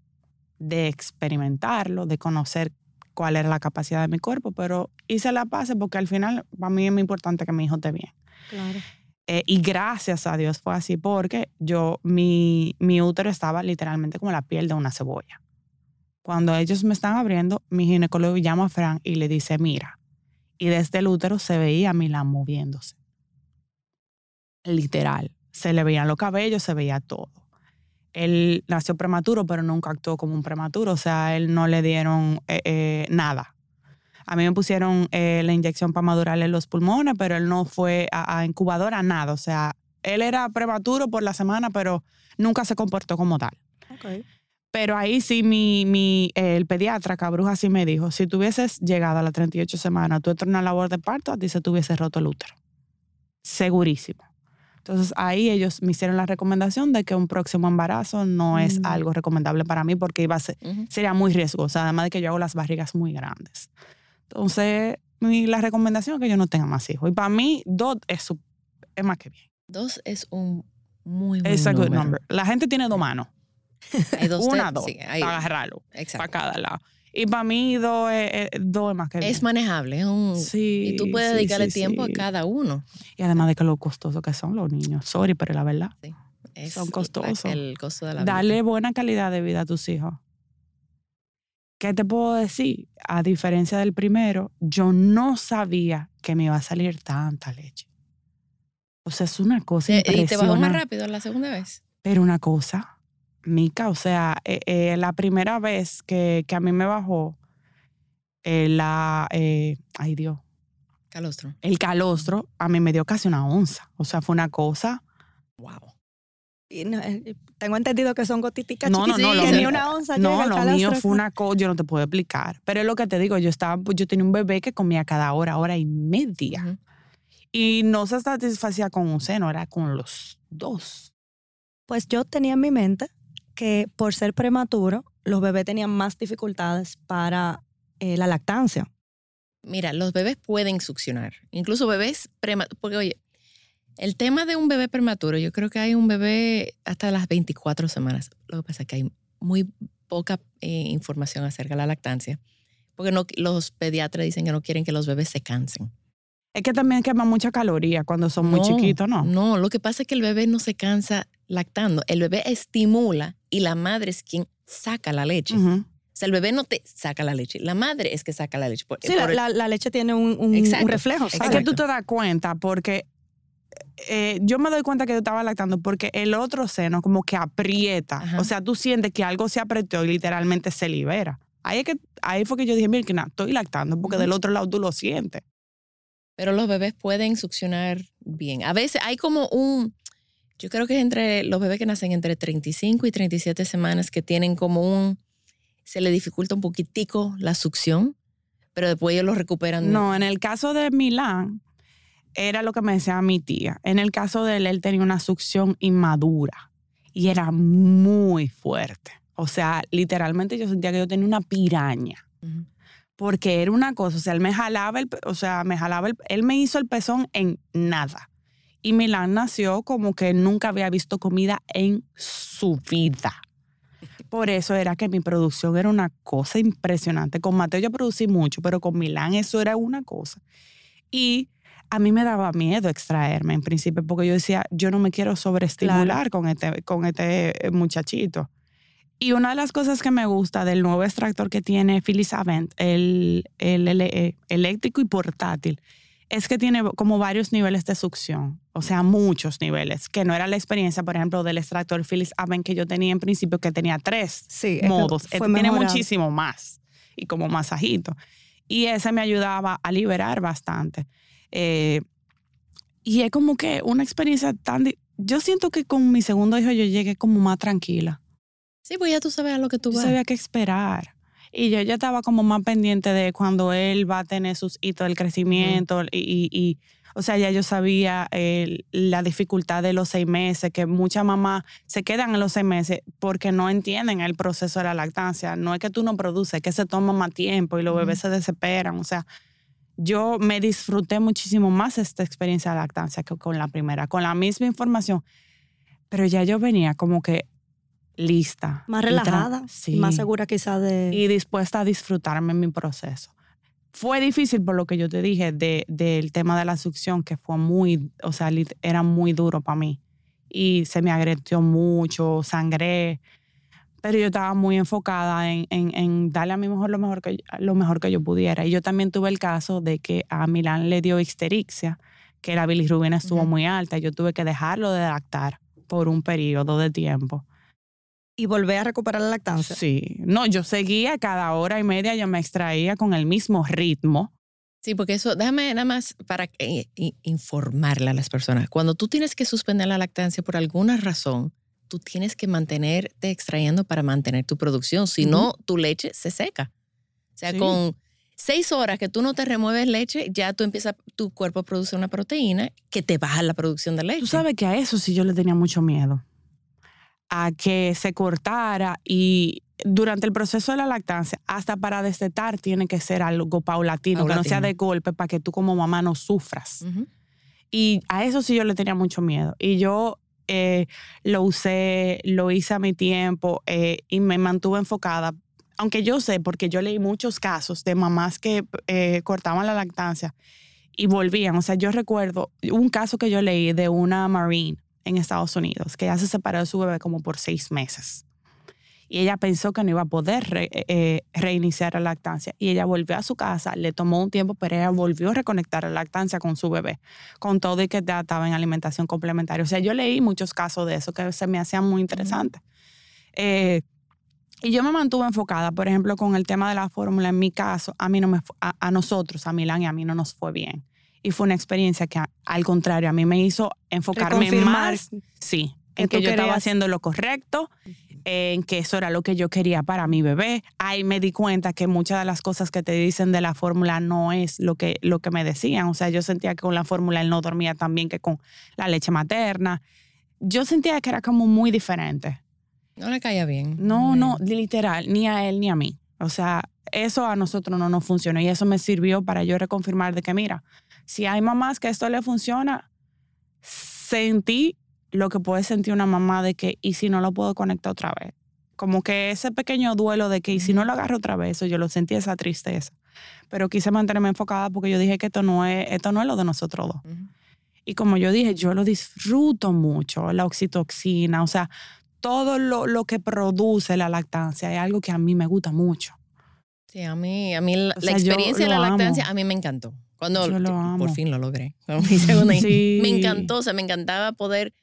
de experimentarlo, de conocer cuál era la capacidad de mi cuerpo, pero hice la paz porque al final para mí es muy importante que mi hijo esté bien. Claro. Eh, y gracias a Dios fue así porque yo, mi, mi útero estaba literalmente como la piel de una cebolla. Cuando ellos me están abriendo, mi ginecólogo llama a Fran y le dice, mira, y desde el útero se veía a Milán moviéndose. Literal. Se le veían los cabellos, se veía todo. Él nació prematuro, pero nunca actuó como un prematuro. O sea, él no le dieron eh, eh, nada. A mí me pusieron eh, la inyección para madurarle los pulmones, pero él no fue a, a incubadora, nada. O sea, él era prematuro por la semana, pero nunca se comportó como tal. Pero ahí sí, mi, mi, el pediatra, Cabruja, sí me dijo, si tú hubieses llegado a las 38 semanas, tú entras en una labor de parto, a ti se te hubiese roto el útero. Segurísimo. Entonces ahí ellos me hicieron la recomendación de que un próximo embarazo no es Mm. algo recomendable para mí porque iba a ser, Ujú. sería muy riesgoso, además de que yo hago las barrigas muy grandes. Entonces, mi- la recomendación es que yo no tenga más hijos. Y para mí, dos es, más que bien. Dos es un muy buen Es a good número. number. La gente tiene dos manos, Hay dos una, dos, sí, para agarrarlo, para cada lado. Y para mí, dos es, es- dos es más que bien. Es manejable. es un- Sí, y tú puedes sí, dedicarle sí, tiempo a cada uno. Y además de que lo costoso que son los niños. Sorry, pero la verdad. Es Son costosos. El costo de la vida. Darle buena calidad de vida a tus hijos. ¿Qué te puedo decir? A diferencia del primero, yo no sabía que me iba a salir tanta leche. O sea, es una cosa ¿Y te bajó más rápido la segunda vez? Pero una cosa, Mica, o sea, eh, eh, la primera vez que, que a mí me bajó eh, la, eh, ay Dios, Calostro. el calostro, a mí me dio casi una onza. O sea, fue una cosa. Wow. Y no, tengo entendido que son gotiticas No, no, no, que mío- ni una onza No, lo mío fue una cosa, yo no te puedo explicar. Pero es lo que te digo, yo estaba, yo tenía un bebé que comía cada hora, hora y media. Y no se satisfacía con un seno, era con los dos. Pues yo tenía en mi mente que por ser prematuro, los bebés tenían más dificultades para eh, la lactancia. Mira, los bebés pueden succionar, incluso bebés prematuros, porque oye, el tema de un bebé prematuro, yo creo que hay un bebé hasta las 24 semanas. Lo que pasa es que hay muy poca eh, información acerca de la lactancia, porque no, los pediatras dicen que no quieren que los bebés se cansen. Es que también queman mucha caloría cuando son muy chiquitos, ¿no? No, lo que pasa es que el bebé no se cansa lactando. El bebé estimula y la madre es quien saca la leche. O sea, el bebé no te saca la leche, la madre es que saca la leche. Por- Sí, por la, el- la- la leche tiene un, un- un Exacto, reflejo. Es que tú te das cuenta porque eh, yo me doy cuenta que yo estaba lactando porque el otro seno como que aprieta. Ajá. O sea, tú sientes que algo se apretó y literalmente se libera. Ahí, es que, ahí fue que yo dije, mira, que nada, estoy lactando porque del otro lado tú lo sientes. Pero los bebés pueden succionar bien. A veces hay como un, yo creo que es entre los bebés que nacen entre 35 y 37 semanas que tienen como un, se le dificulta un poquitico la succión, pero después ellos lo recuperan. No, en el caso de Milán, era lo que me decía mi tía. En el caso de él, él tenía una succión inmadura y era muy fuerte. O sea, literalmente yo sentía que yo tenía una piraña. Porque era una cosa, o sea, él me jalaba el, o sea, me jalaba el, él me hizo el pezón en nada. Y Milán nació como que nunca había visto comida en su vida. Por eso era que mi producción era una cosa impresionante. Con Mateo yo producí mucho, pero con Milán eso era una cosa. Y a mí me daba miedo extraerme en principio, porque yo decía, yo no me quiero sobreestimular con, este, con este muchachito. Y una de las cosas que me gusta del nuevo extractor que tiene Philips Avent, el, el, el- eh, eléctrico y portátil, es que tiene como varios niveles de succión, o sea, muchos niveles, que no era la experiencia, por ejemplo, del extractor Philips Avent que yo tenía en principio, que tenía tres Sí, es que modos. Este tiene mejorado. muchísimo más y como masajito. Y ese me ayudaba a liberar bastante. Eh, y es como que una experiencia tan... di- Yo siento que con mi segundo hijo yo llegué como más tranquila. Sí, pues ya tú sabes a lo que tú Yo vas. sabía qué esperar. Y yo ya estaba como más pendiente de cuando él va a tener sus hitos del crecimiento. y, y- y, o sea, ya yo sabía eh, la dificultad de los seis meses, que muchas mamás se quedan en los seis meses porque no entienden el proceso de la lactancia. No es que tú no produces, es que se toma más tiempo y los Ujú. bebés se desesperan. O sea, yo me disfruté muchísimo más esta experiencia de lactancia que con la primera, con la misma información. Pero ya yo venía como que lista. Más relajada y Sí. más segura quizá de... Y dispuesta a disfrutarme en mi proceso. Fue difícil por lo que yo te dije de- del tema de la succión, que fue muy, o sea, era muy duro para mí. Y se me agredió mucho, sangré. Pero yo estaba muy enfocada en, en- en darle a mi mejor lo mejor, que, lo mejor que yo pudiera. Y yo también tuve el caso de que a Milán le dio icterixia, que la bilirrubina estuvo muy alta. Yo tuve que dejarlo de lactar por un periodo de tiempo. Y volver a recuperar la lactancia. Sí, no, yo seguía cada hora y media, yo me extraía con el mismo ritmo. Sí, porque eso, déjame nada más para eh, informarle a las personas. Cuando tú tienes que suspender la lactancia por alguna razón, tú tienes que mantenerte extrayendo para mantener tu producción. Si no, tu leche se seca. O sea, Sí. con seis horas que tú no te remueves leche, ya tú empiezas, tu cuerpo produce una proteína que te baja la producción de leche. Tú sabes que a eso sí yo le tenía mucho miedo. A que se cortara y durante el proceso de la lactancia, hasta para destetar, tiene que ser algo paulatino, que no sea Paulatino. de golpe para que tú como mamá no sufras. Y a eso sí yo le tenía mucho miedo. Y yo eh, lo usé, lo hice a mi tiempo eh, y me mantuve enfocada. Aunque yo sé, porque yo leí muchos casos de mamás que eh, cortaban la lactancia y volvían. O sea, yo recuerdo un caso que yo leí de una Marine en Estados Unidos, que ya se separó de su bebé como por seis meses. Y ella pensó que no iba a poder re- eh, reiniciar la lactancia. Y ella volvió a su casa, le tomó un tiempo, pero ella volvió a reconectar la lactancia con su bebé, con todo y que ya estaba en alimentación complementaria. O sea, yo leí muchos casos de eso que se me hacían muy interesantes. Eh, y yo me mantuve enfocada, por ejemplo, con el tema de la fórmula. En mi caso, a mí no me, a nosotros, a Milán y a mí no nos fue bien. Y fue una experiencia que, al contrario, a mí me hizo enfocarme más, sí, en que yo estaba querías- haciendo lo correcto, en que eso era lo que yo quería para mi bebé. Ahí me di cuenta que muchas de las cosas que te dicen de la fórmula no es lo que, lo que me decían. O sea, yo sentía que con la fórmula él no dormía tan bien que con la leche materna. yo sentía que era como muy diferente. No le caía bien. No, no, literal, ni a él ni a mí. O sea, eso a nosotros no nos funcionó y eso me sirvió para yo reconfirmar de que, mira, si hay mamás que esto le funciona, sentí lo que puede sentir una mamá de que, ¿y si no lo puedo conectar otra vez? Como que ese pequeño duelo de que, ¿y si no lo agarro otra vez? Eso yo lo sentí, esa tristeza. Pero quise mantenerme enfocada porque yo dije que esto no es, esto no es lo de nosotros dos. Y como yo dije, yo lo disfruto mucho, la oxitoxina, o sea, todo lo, lo, que produce la lactancia es algo que a mí me gusta mucho. Sí, a mí, a mí la, experiencia de la lactancia a mí me encantó. Cuando por fin lo logré. Me encantó, o sea, me encantaba poder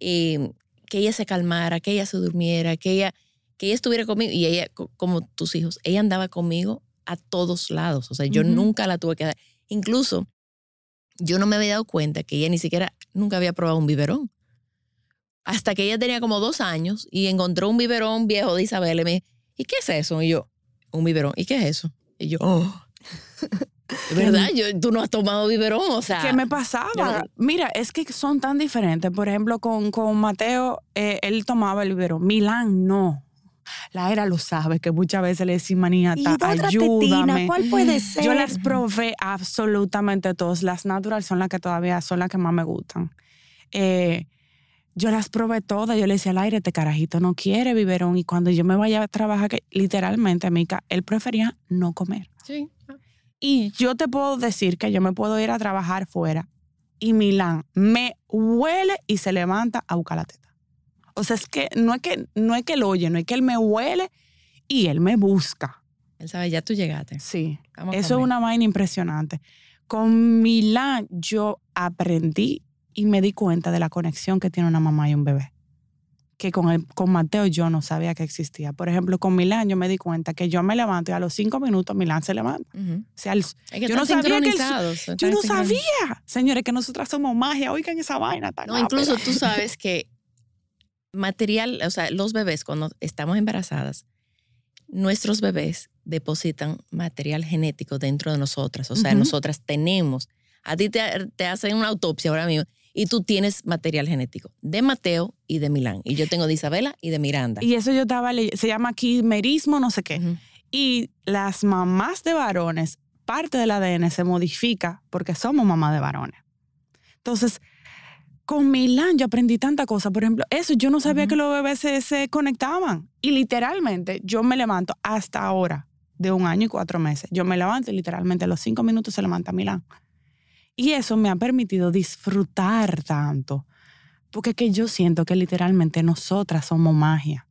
eh, que ella se calmara, que ella se durmiera, que ella, que ella estuviera conmigo. Y ella, como tus hijos, ella andaba conmigo a todos lados. O sea, yo nunca la tuve que dar. Incluso yo no me había dado cuenta que ella ni siquiera nunca había probado un biberón. Hasta que ella tenía como dos años y encontró un biberón viejo de Isabel y me dijo, ¿y qué es eso? Y yo, un biberón, ¿y qué es eso? Y yo, oh. ¿Verdad? Yo, tú no has tomado biberón, o sea. ¿Qué me pasaba? Mira, es que son tan diferentes. Por ejemplo, con, con Mateo, eh, él tomaba el biberón. Milán, no. La era lo sabe, que muchas veces le decía maniata, ayúdame. ¿Cuál puede ser? Yo las probé absolutamente todas. Las natural son las que todavía son las que más me gustan. Eh, yo las probé todas. Yo le decía al aire, este carajito no quiere biberón. Y cuando yo me vaya a trabajar, que literalmente, Mica, él prefería no comer. Sí. Y yo te puedo decir que yo me puedo ir a trabajar fuera y Milán me huele y se levanta a buscar la teta. O sea, es que no es que, no es que él oye, no es que él me huele y él me busca. Él sabe, ya tú llegaste. Sí. Eso es una vaina impresionante. Con Milán yo aprendí y me di cuenta de la conexión que tiene una mamá y un bebé. Que con, el, con Mateo yo no sabía que existía. Por ejemplo, con Milán yo me di cuenta que yo me levanto y a los cinco minutos Milán se levanta. o sea, yo no sabía que yo no sabía, señores, que nosotras somos magia. Oigan esa vaina. no, incluso tú sabes que material, o sea, los bebés cuando estamos embarazadas, nuestros bebés depositan material genético dentro de nosotras. O sea, nosotras tenemos, a ti te, te, hacen una autopsia ahora mismo y tú tienes material genético de Mateo y de Milán. Y yo tengo de Isabela y de Miranda. Y eso yo estaba leyendo, se llama quimerismo, no sé qué. Y las mamás de varones, parte del ADN se modifica porque somos mamás de varones. Entonces, con Milán yo aprendí tanta cosa. Por ejemplo, eso, yo no sabía que los bebés se, conectaban. Y literalmente yo me levanto hasta ahora, de un año y cuatro meses. Yo me levanto y literalmente a los cinco minutos se levanta Milán. Y eso me ha permitido disfrutar tanto. Porque que yo siento que literalmente nosotras somos magia.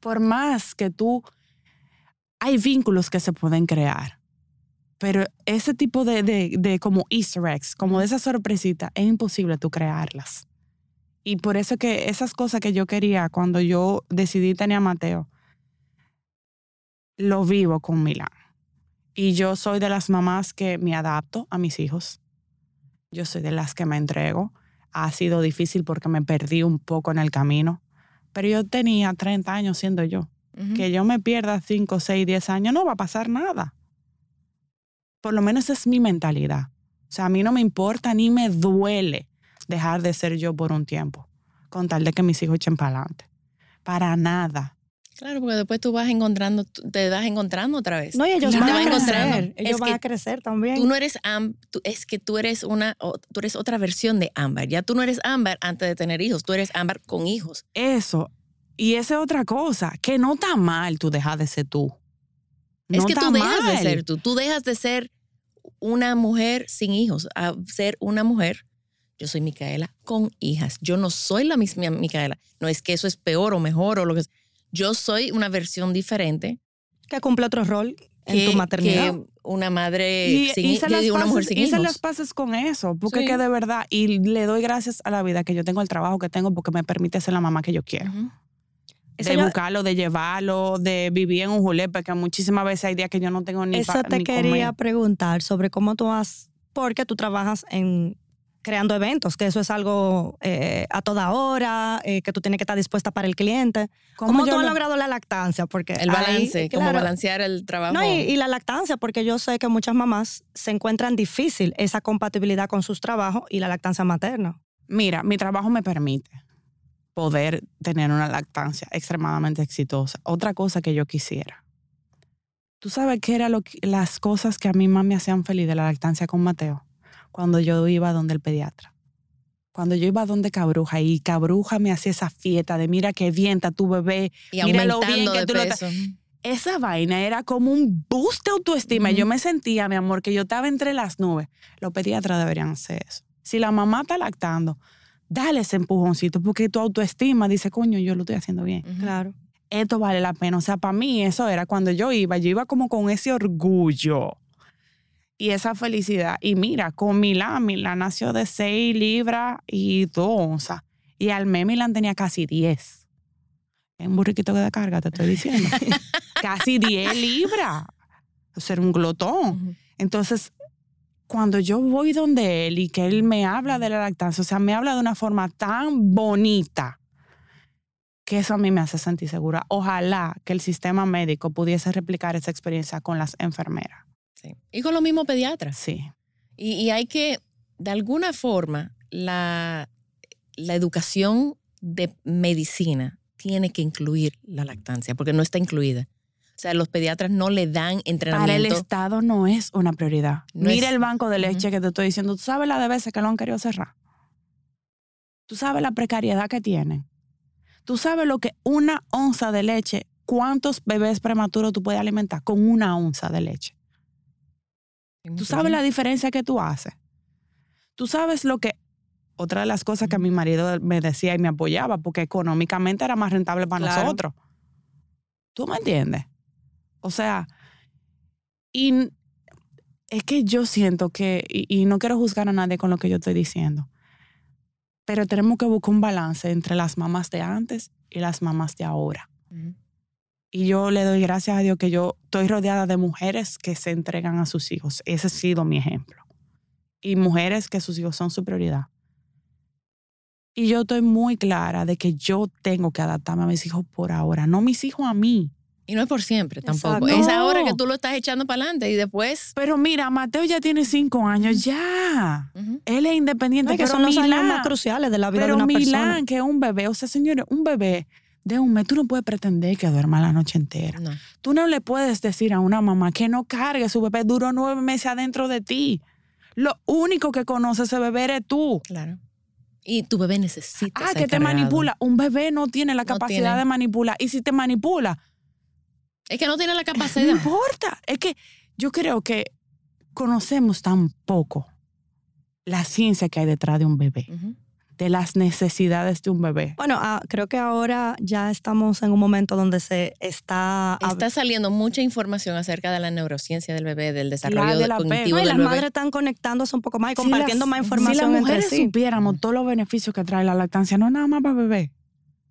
Por más que tú, hay vínculos que se pueden crear. Pero ese tipo de, de, como easter eggs, como de esas sorpresitas, es imposible tú crearlas. Y por eso que esas cosas que yo quería cuando yo decidí tener a Mateo, lo vivo con Milán. Y yo soy de las mamás que me adapto a mis hijos. Yo soy de las que me entrego. Ha sido difícil porque me perdí un poco en el camino. Pero yo tenía 30 años siendo yo. Que yo me pierda 5, 6, 10 años, no va a pasar nada. Por lo menos es mi mentalidad. O sea, a mí no me importa ni me duele dejar de ser yo por un tiempo, con tal de que mis hijos echen para adelante. Para nada. Claro, porque después tú vas encontrando, te vas encontrando otra vez. No, y ellos van, a crecer. Ellos van a crecer también. Tú no eres es que tú eres una, tú eres otra versión de Ámbar. Ya tú no eres Ámbar antes de tener hijos, tú eres Ámbar con hijos. Eso. Y esa es otra cosa, que no está mal tú dejar de ser tú. es que tú dejas de ser tú. Tú dejas de ser una mujer sin hijos a ser una mujer. Yo soy Micaela con hijas. Yo no soy la misma Micaela. No es que eso es peor o mejor o lo que es. Yo soy una versión diferente. Que cumple otro rol en tu maternidad. Que una madre sin hijos. una mujer sin y hijos. Y las pases con eso, porque que de verdad, y le doy gracias a la vida que yo tengo el trabajo que tengo porque me permite ser la mamá que yo quiero de buscarlo, de llevarlo, de vivir en un julepe, que muchísimas veces hay días que yo no tengo ni Eso te quería preguntar sobre cómo tú has, porque tú trabajas en creando eventos, que eso es algo eh, a toda hora, eh, que tú tienes que estar dispuesta para el cliente. ¿Cómo, tú has logrado la lactancia? Porque el balance, cómo balancear el trabajo. No, y, y, la lactancia, porque yo sé que muchas mamás se encuentran difícil esa compatibilidad con sus trabajos y la lactancia materna. Mira, mi trabajo me permite poder tener una lactancia extremadamente exitosa. Otra cosa que yo quisiera. ¿Tú sabes qué eran las cosas que a mí más me hacían feliz de la lactancia con Mateo? Cuando yo iba donde el pediatra. Cuando yo iba donde Cabruja y Cabruja me hacía esa fiesta de mira qué bien está tu bebé, Y mira lo aumentando bien que de tú lo peso. esa vaina era como un boost de autoestima. Yo me sentía, mi amor, que yo estaba entre las nubes. Los pediatras deberían hacer eso. Si la mamá está lactando, dale ese empujoncito, porque tu autoestima dice, coño, yo lo estoy haciendo bien. Claro. Esto vale la pena. O sea, para mí eso era cuando yo iba, yo iba como con ese orgullo y esa felicidad. Y mira, con Milán, Milán nació de 6 libras y 2 onzas. Y al mes Milán tenía casi 10. Es un burriquito de carga, te estoy diciendo. casi 10 libras. O sea, un glotón. Entonces, cuando yo voy donde él y que él me habla de la lactancia, o sea, me habla de una forma tan bonita que eso a mí me hace sentir segura. Ojalá que el sistema médico pudiese replicar esa experiencia con las enfermeras. Sí. Y con los mismos pediatras. Sí. Y, y hay que, de alguna forma, la, la educación de medicina tiene que incluir la lactancia, porque no está incluida. O sea, los pediatras no le dan Para el entrenamiento. Estado no es una prioridad. No Mira es- el banco de leche que te estoy diciendo. Tú sabes la de veces que lo han querido cerrar. Tú sabes la precariedad que tienen. Tú sabes lo que una onza de leche, cuántos bebés prematuros tú puedes alimentar con una onza de leche. Tú sabes la diferencia que tú haces. Tú sabes lo que. Otra de las cosas que mi marido me decía y me apoyaba, porque económicamente era más rentable para Claro. nosotros. ¿Tú me entiendes? O sea, y es que yo siento que, y, y no quiero juzgar a nadie con lo que yo estoy diciendo, pero tenemos que buscar un balance entre las mamás de antes y las mamás de ahora. Y yo le doy gracias a Dios que yo estoy rodeada de mujeres que se entregan a sus hijos. Ese ha sido mi ejemplo. Y mujeres que sus hijos son su prioridad. Y yo estoy muy clara de que yo tengo que adaptarme a mis hijos por ahora, no mis hijos a mí. Y no es por siempre tampoco. Exacto. Es ahora No. que tú lo estás echando para adelante y después. Pero mira, Mateo ya tiene cinco años, ya. Él es independiente. No, que pero son los años más cruciales de la vida Pero de una Milán, persona. que es un bebé, o sea, señores, un bebé de un mes, tú no puedes pretender que duerma la noche entera. No. Tú no le puedes decir a una mamá que no cargue su bebé, duró nueve meses adentro de ti. Lo único que conoce ese bebé eres tú. Claro. Y tu bebé necesita. Ah, ser que te manipula. Un bebé no tiene la No capacidad tiene. de manipular. Y si te manipula, Es que no tiene la no capacidad. importa. Es que yo creo que conocemos tan poco la ciencia que hay detrás de un bebé. De las necesidades de un bebé. Bueno, ah, creo que ahora ya estamos en un momento donde se está... Está saliendo mucha información acerca de la neurociencia del bebé, del La desarrollo de la cognitivo No, y del las bebé. madres están conectándose un poco más y Si compartiendo las- más información Si las entre mujeres sí. supiéramos todos los beneficios que trae la lactancia, no nada más para bebé.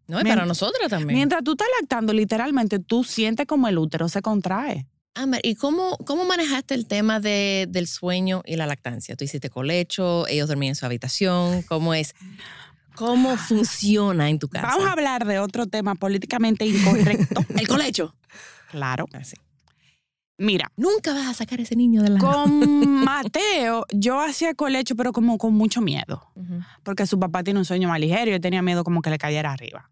No, y para nosotras también. Mientras tú estás lactando, literalmente tú sientes como el útero se contrae. Amber, ¿y cómo, cómo manejaste el tema de, del sueño y la lactancia? ¿Tú hiciste colecho? ¿Ellos dormían en su habitación? ¿Cómo es? ¿Cómo funciona en tu casa? Vamos a hablar de otro tema políticamente incorrecto. ¿El colecho? claro. Así. Mira, Nunca vas a sacar a ese niño de la... con Mateo, yo hacía colecho, pero como con mucho miedo. Porque su papá tiene un sueño más ligero y yo tenía miedo como que le cayera arriba.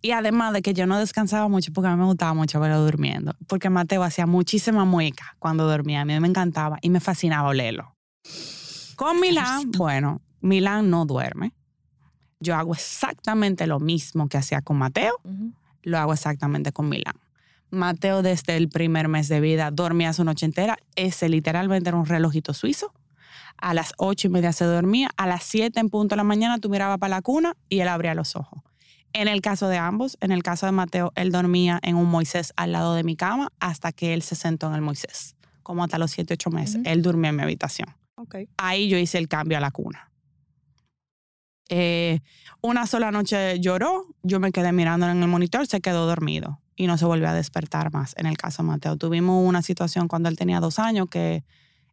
Y además de que yo no descansaba mucho porque a mí me gustaba mucho verlo durmiendo. Porque Mateo hacía muchísima mueca cuando dormía. A mí me encantaba y me fascinaba olerlo. Con Milán, bueno, Milán no duerme. Yo hago exactamente lo mismo que hacía con Mateo, lo hago exactamente con Milán. Mateo desde el primer mes de vida dormía su noche entera. Ese literalmente era un relojito suizo. A las ocho y media se dormía. A las siete en punto de la mañana tú mirabas para la cuna y él abría los ojos. En el caso de ambos, en el caso de Mateo, él dormía en un Moisés al lado de mi cama hasta que él se sentó en el Moisés. Como hasta los siete, ocho meses. Ujú. Él durmió en mi habitación Ok. ahí yo hice el cambio a la cuna. Eh, una sola noche lloró, yo me quedé mirándolo en el monitor, se quedó dormido y no se volvió a despertar más. En el caso de Mateo, tuvimos una situación cuando él tenía dos años que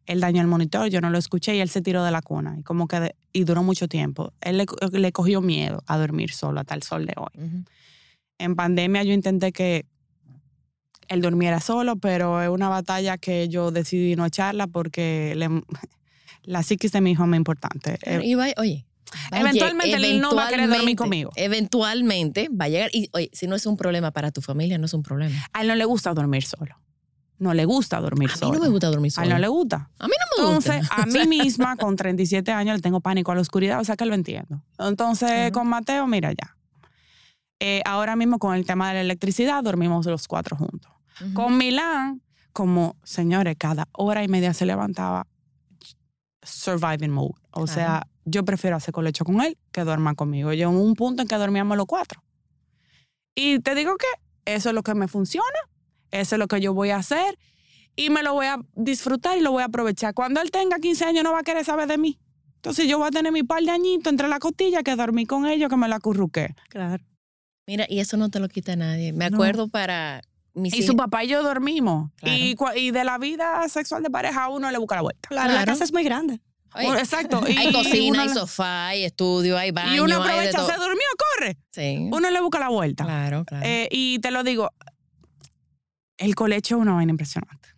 él dañó el monitor, yo no lo escuché y él se tiró de la cuna y como que de- y duró mucho tiempo. Él le, le cogió miedo a dormir solo hasta el sol de hoy. En pandemia yo intenté que él durmiera solo, pero es una batalla que yo decidí no echarla porque le- la psiquis de mi hijo es muy importante. Eh, Y oye, Va a Eventualmente él no va a querer dormir conmigo. Eventualmente va a llegar. Y oye, si no es un problema para tu familia, no es un problema. A él no le gusta dormir solo. No le gusta dormir A mí no me gusta dormir A él sola. no le gusta. A mí no me gusta. Entonces, a mí misma, con 37 años, le tengo pánico a la oscuridad, o sea que lo entiendo. Entonces, con Mateo, mira ya. Eh, ahora mismo, con el tema de la electricidad, dormimos los cuatro juntos. Con Milán, como, señores, cada hora y media se levantaba surviving mode. O sea, yo prefiero hacer colecho con él que duerma conmigo. Yo en un punto en que dormíamos los cuatro. Y te digo que eso es lo que me funciona, eso es lo que yo voy a hacer y me lo voy a disfrutar y lo voy a aprovechar. Cuando él tenga 15 años no va a querer saber de mí. Entonces yo voy a tener mi par de añitos entre la costilla que dormí con ellos, que me la acurruqué. Claro. Mira, y eso no te lo quita nadie. Me No. acuerdo para mis Y hijas- su papá y yo dormimos. Claro. Y, de la vida sexual de pareja a uno le busca la vuelta. Claro, la casa es muy grande. Exacto. Y, hay cocina, hay sofá, hay estudio, hay baño, Y uno hay de aprovecha, todo. se durmió, corre. Sí. Uno le busca la vuelta. Claro, claro. Eh, y te lo digo, el colecho es una vaina impresionante.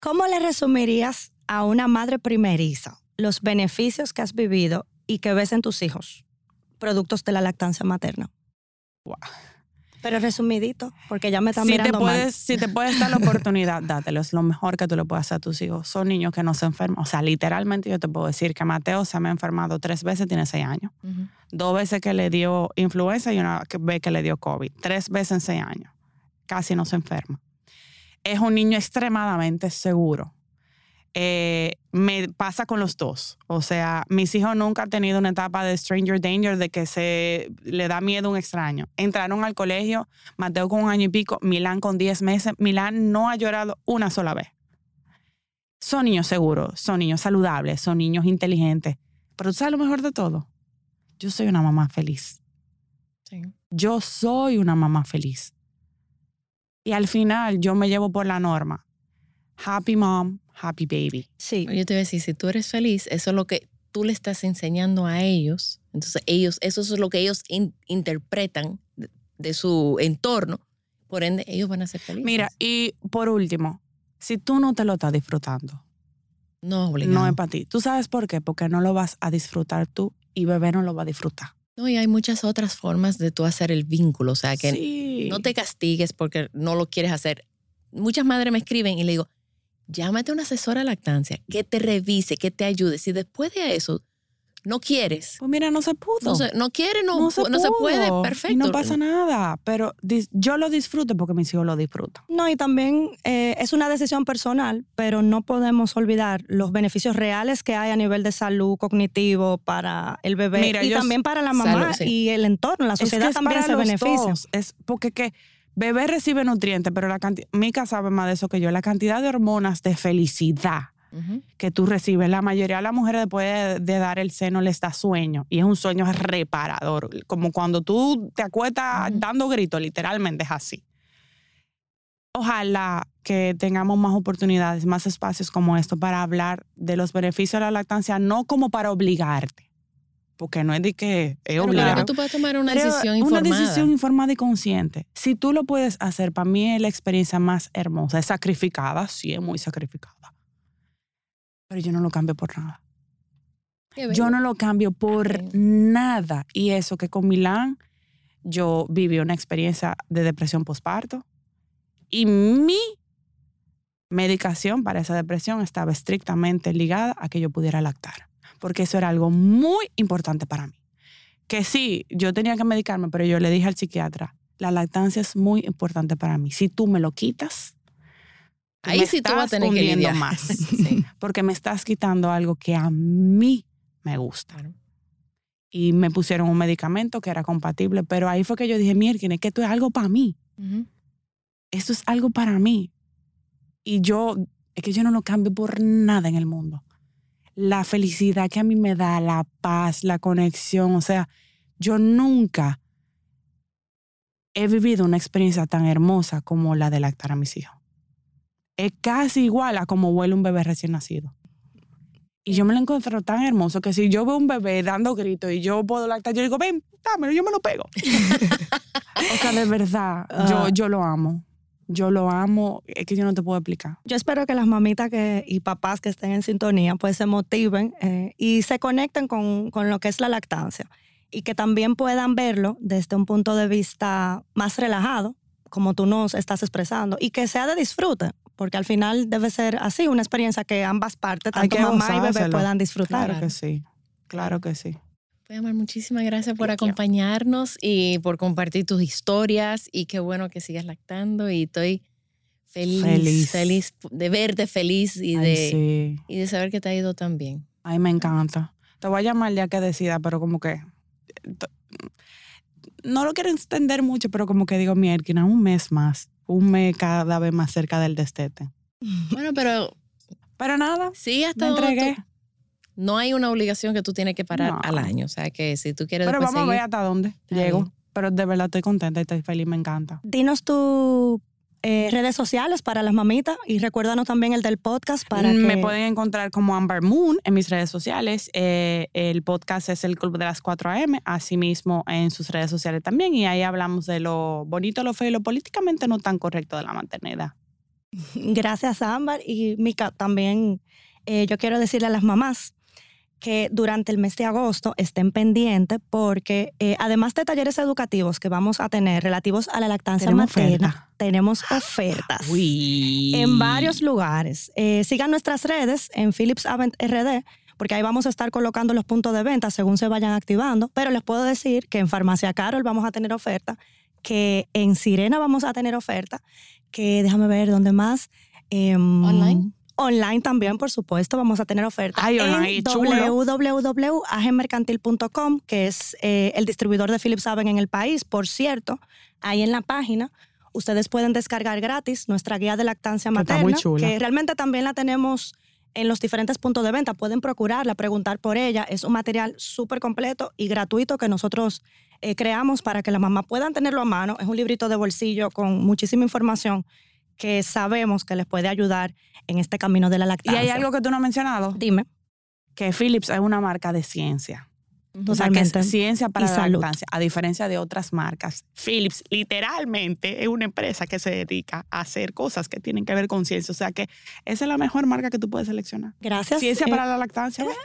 ¿Cómo le resumirías a una madre primeriza los beneficios que has vivido y que ves en tus hijos, productos de la lactancia materna? Wow. Pero resumidito, porque ya me están Si te, mirando mal. puedes, si te puedes dar la oportunidad, dátelo. Es lo mejor que tú le puedes hacer a tus hijos. Son niños que no se enferman. O sea, literalmente yo te puedo decir que Mateo se me ha enfermado tres veces, tiene seis años. Dos veces que le dio influenza y una vez que le dio COVID. Tres veces en seis años. Casi no se enferma. Es un niño extremadamente seguro. Eh, me pasa con los dos. O sea, mis hijos nunca han tenido una etapa de stranger danger, de que se le da miedo a un extraño. Entraron al colegio, Mateo con un año y pico, Milán con diez meses. Milán no ha llorado una sola vez. Son niños seguros, son niños saludables, son niños inteligentes. Pero tú sabes lo mejor de todo. Yo soy una mamá feliz. Sí. Yo soy una mamá feliz. Y al final yo me llevo por la norma. Happy mom, happy baby. Sí, Yo te voy a decir, si tú eres feliz, eso es lo que tú le estás enseñando a ellos. Entonces, ellos, eso es lo que ellos in- interpretan de, de su entorno. Por ende, ellos van a ser felices. Mira, y por último, si tú no te lo estás disfrutando, no, obligado. no es para ti. ¿Tú sabes por qué? Porque no lo vas a disfrutar tú y bebé no lo va a disfrutar. No, y hay muchas otras formas de tú hacer el vínculo. O sea, que sí. no te castigues porque no lo quieres hacer. Muchas madres me escriben y le digo, llámate a una asesora de lactancia que te revise, que te ayude. Si después de eso no quieres, Pues mira, no se pudo. no se, no quiere, no, no se, pu- no se puede, perfecto. Y no pasa nada. Pero dis- yo lo disfruto porque mis hijos lo disfrutan. No, y también eh, es una decisión personal, pero no podemos olvidar los beneficios reales que hay a nivel de salud cognitivo para el bebé Mira, y también para la mamá Salud, sí. y el entorno. La sociedad es que es también para se los beneficia. dos. Es porque que bebé recibe nutrientes, pero la cantidad, Mica sabe más de eso que yo, la cantidad de hormonas de felicidad Que tú recibes, la mayoría de las mujeres después de, de dar el seno les da sueño y es un sueño reparador, como cuando tú te acuestas dando gritos, literalmente es así. Ojalá que tengamos más oportunidades, más espacios como esto para hablar de los beneficios de la lactancia, no como para obligarte, porque no es de que es Pero obligado. claro tú puedes tomar una Pero decisión Una informada. decisión informada y consciente. Si tú lo puedes hacer, para mí es la experiencia más hermosa. Es sacrificada, sí, es muy sacrificada. Pero yo no lo cambio por nada. Yo no lo cambio por nada. Y eso que con Milán yo viví una experiencia de depresión postparto y mi medicación para esa depresión estaba estrictamente ligada a que yo pudiera lactar, porque eso era algo muy importante para mí. Que sí, yo tenía que medicarme, pero yo le dije al psiquiatra, la lactancia es muy importante para mí. Si tú me lo quitas, tú Ahí sí tú vas a tener que hundiendo lidiar. más, Sí, porque me estás quitando algo que a mí me gusta claro. y me pusieron un medicamento que era compatible, pero ahí fue que yo dije, mierda, que esto es algo para mí, Ujú. esto es algo para mí. Y yo, es que yo no lo cambio por nada en el mundo. La felicidad que a mí me da, la paz, la conexión, o sea, yo nunca he vivido una experiencia tan hermosa como la de lactar a mis hijos. Es casi igual a como huele un bebé recién nacido. Y yo me lo encuentro tan hermoso que si yo veo un bebé dando gritos y yo puedo lactar, yo digo, ven, dámelo, yo me lo pego. o sea, de verdad, yo, Ah. yo lo amo. yo lo amo, es que yo no te puedo explicar. Yo espero que las mamitas que, y papás que estén en sintonía pues se motiven eh, y se conecten con, con lo que es la lactancia y que también puedan verlo desde un punto de vista más relajado, como tú nos estás expresando, y que sea de disfrute, porque al final debe ser así, una experiencia que ambas partes, tanto que mamá y bebé, puedan disfrutar. Claro que sí, claro que sí. Pues, Amar, muchísimas gracias por Thank you. acompañarnos y por compartir tus historias y qué bueno que sigas lactando y estoy feliz, Feliz. feliz, de verte feliz y Ay, de, sí. y de saber que te ha ido tan bien. Ay, me encanta. Te voy a llamar ya que decida, pero como que. to- No lo quiero extender mucho, pero como que digo, mierda, un mes más. Un mes cada vez más cerca del destete. Bueno, pero Pero nada, sí, hasta me tú- entregué. no hay una obligación que tú tienes que parar No. al año. O sea, que si tú quieres Pero vamos a ver seguir- hasta dónde llego. Pero de verdad estoy contenta y estoy feliz, me encanta. Dinos tus eh, redes sociales para las mamitas y recuérdanos también el del podcast para Me que... pueden encontrar como Amber Moon en mis redes sociales. Eh, el podcast es el Club de las 4 AM, asimismo en sus redes sociales también. Y ahí hablamos de lo bonito, lo feo y lo políticamente no tan correcto de la maternidad. Gracias, Ámbar. Y Mica, también eh, yo quiero decirle a las mamás que durante el mes de agosto estén pendientes porque eh, además de talleres educativos que vamos a tener relativos a la lactancia materna, oferta. tenemos ofertas Uy. en varios lugares. Eh, sigan nuestras redes en Philips Avent RD porque ahí vamos a estar colocando los puntos de venta según se vayan activando. Pero les puedo decir que en Farmacia Carol vamos a tener oferta, que en Sirena vamos a tener oferta, que déjame ver dónde más. Em, Online. Online también, por supuesto, vamos a tener oferta Ay, online, en www.agemercantil.com, que es eh, el distribuidor de Philips Haven en el país. Por cierto, ahí en la página ustedes pueden descargar gratis nuestra guía de lactancia Que está materna, muy chula. que realmente también la tenemos en los diferentes puntos de venta. Pueden procurarla, preguntar por ella. Es un material súper completo y gratuito que nosotros eh, creamos para que las mamás puedan tenerlo a mano. Es un librito de bolsillo con muchísima información que sabemos que les puede ayudar en este camino de la Y lactancia. hay algo que tú no has mencionado, Dime. que Philips es una marca de ciencia. O sea, que es ciencia para Y la salud. lactancia, a diferencia de otras marcas. Philips literalmente es una empresa que se dedica a hacer cosas que tienen que ver con ciencia. O sea, que esa es la mejor marca que tú puedes seleccionar. Gracias. Ciencia Eh, para la lactancia.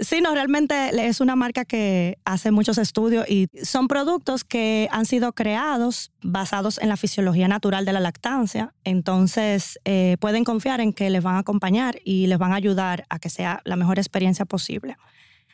Sí, no, realmente es una marca que hace muchos estudios y son productos que han sido creados basados en la fisiología natural de la lactancia. Entonces, eh, pueden confiar en que les van a acompañar y les van a ayudar a que sea la mejor experiencia posible.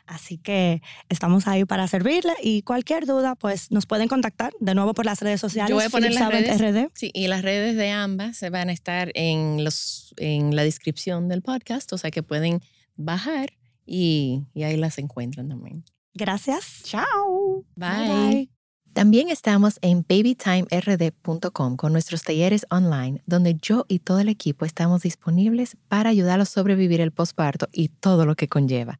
Así que estamos ahí para servirle y cualquier duda, pues nos pueden contactar de nuevo por las redes sociales. Yo voy a poner las redes. RD. Sí, y las redes de ambas se van a estar en, los, en la descripción del podcast, o sea que pueden bajar y, y ahí las encuentran también. Gracias. Chao. Bye. También estamos en babytimerd.com con nuestros talleres online, donde yo y todo el equipo estamos disponibles para ayudarlos a sobrevivir el posparto y todo lo que conlleva.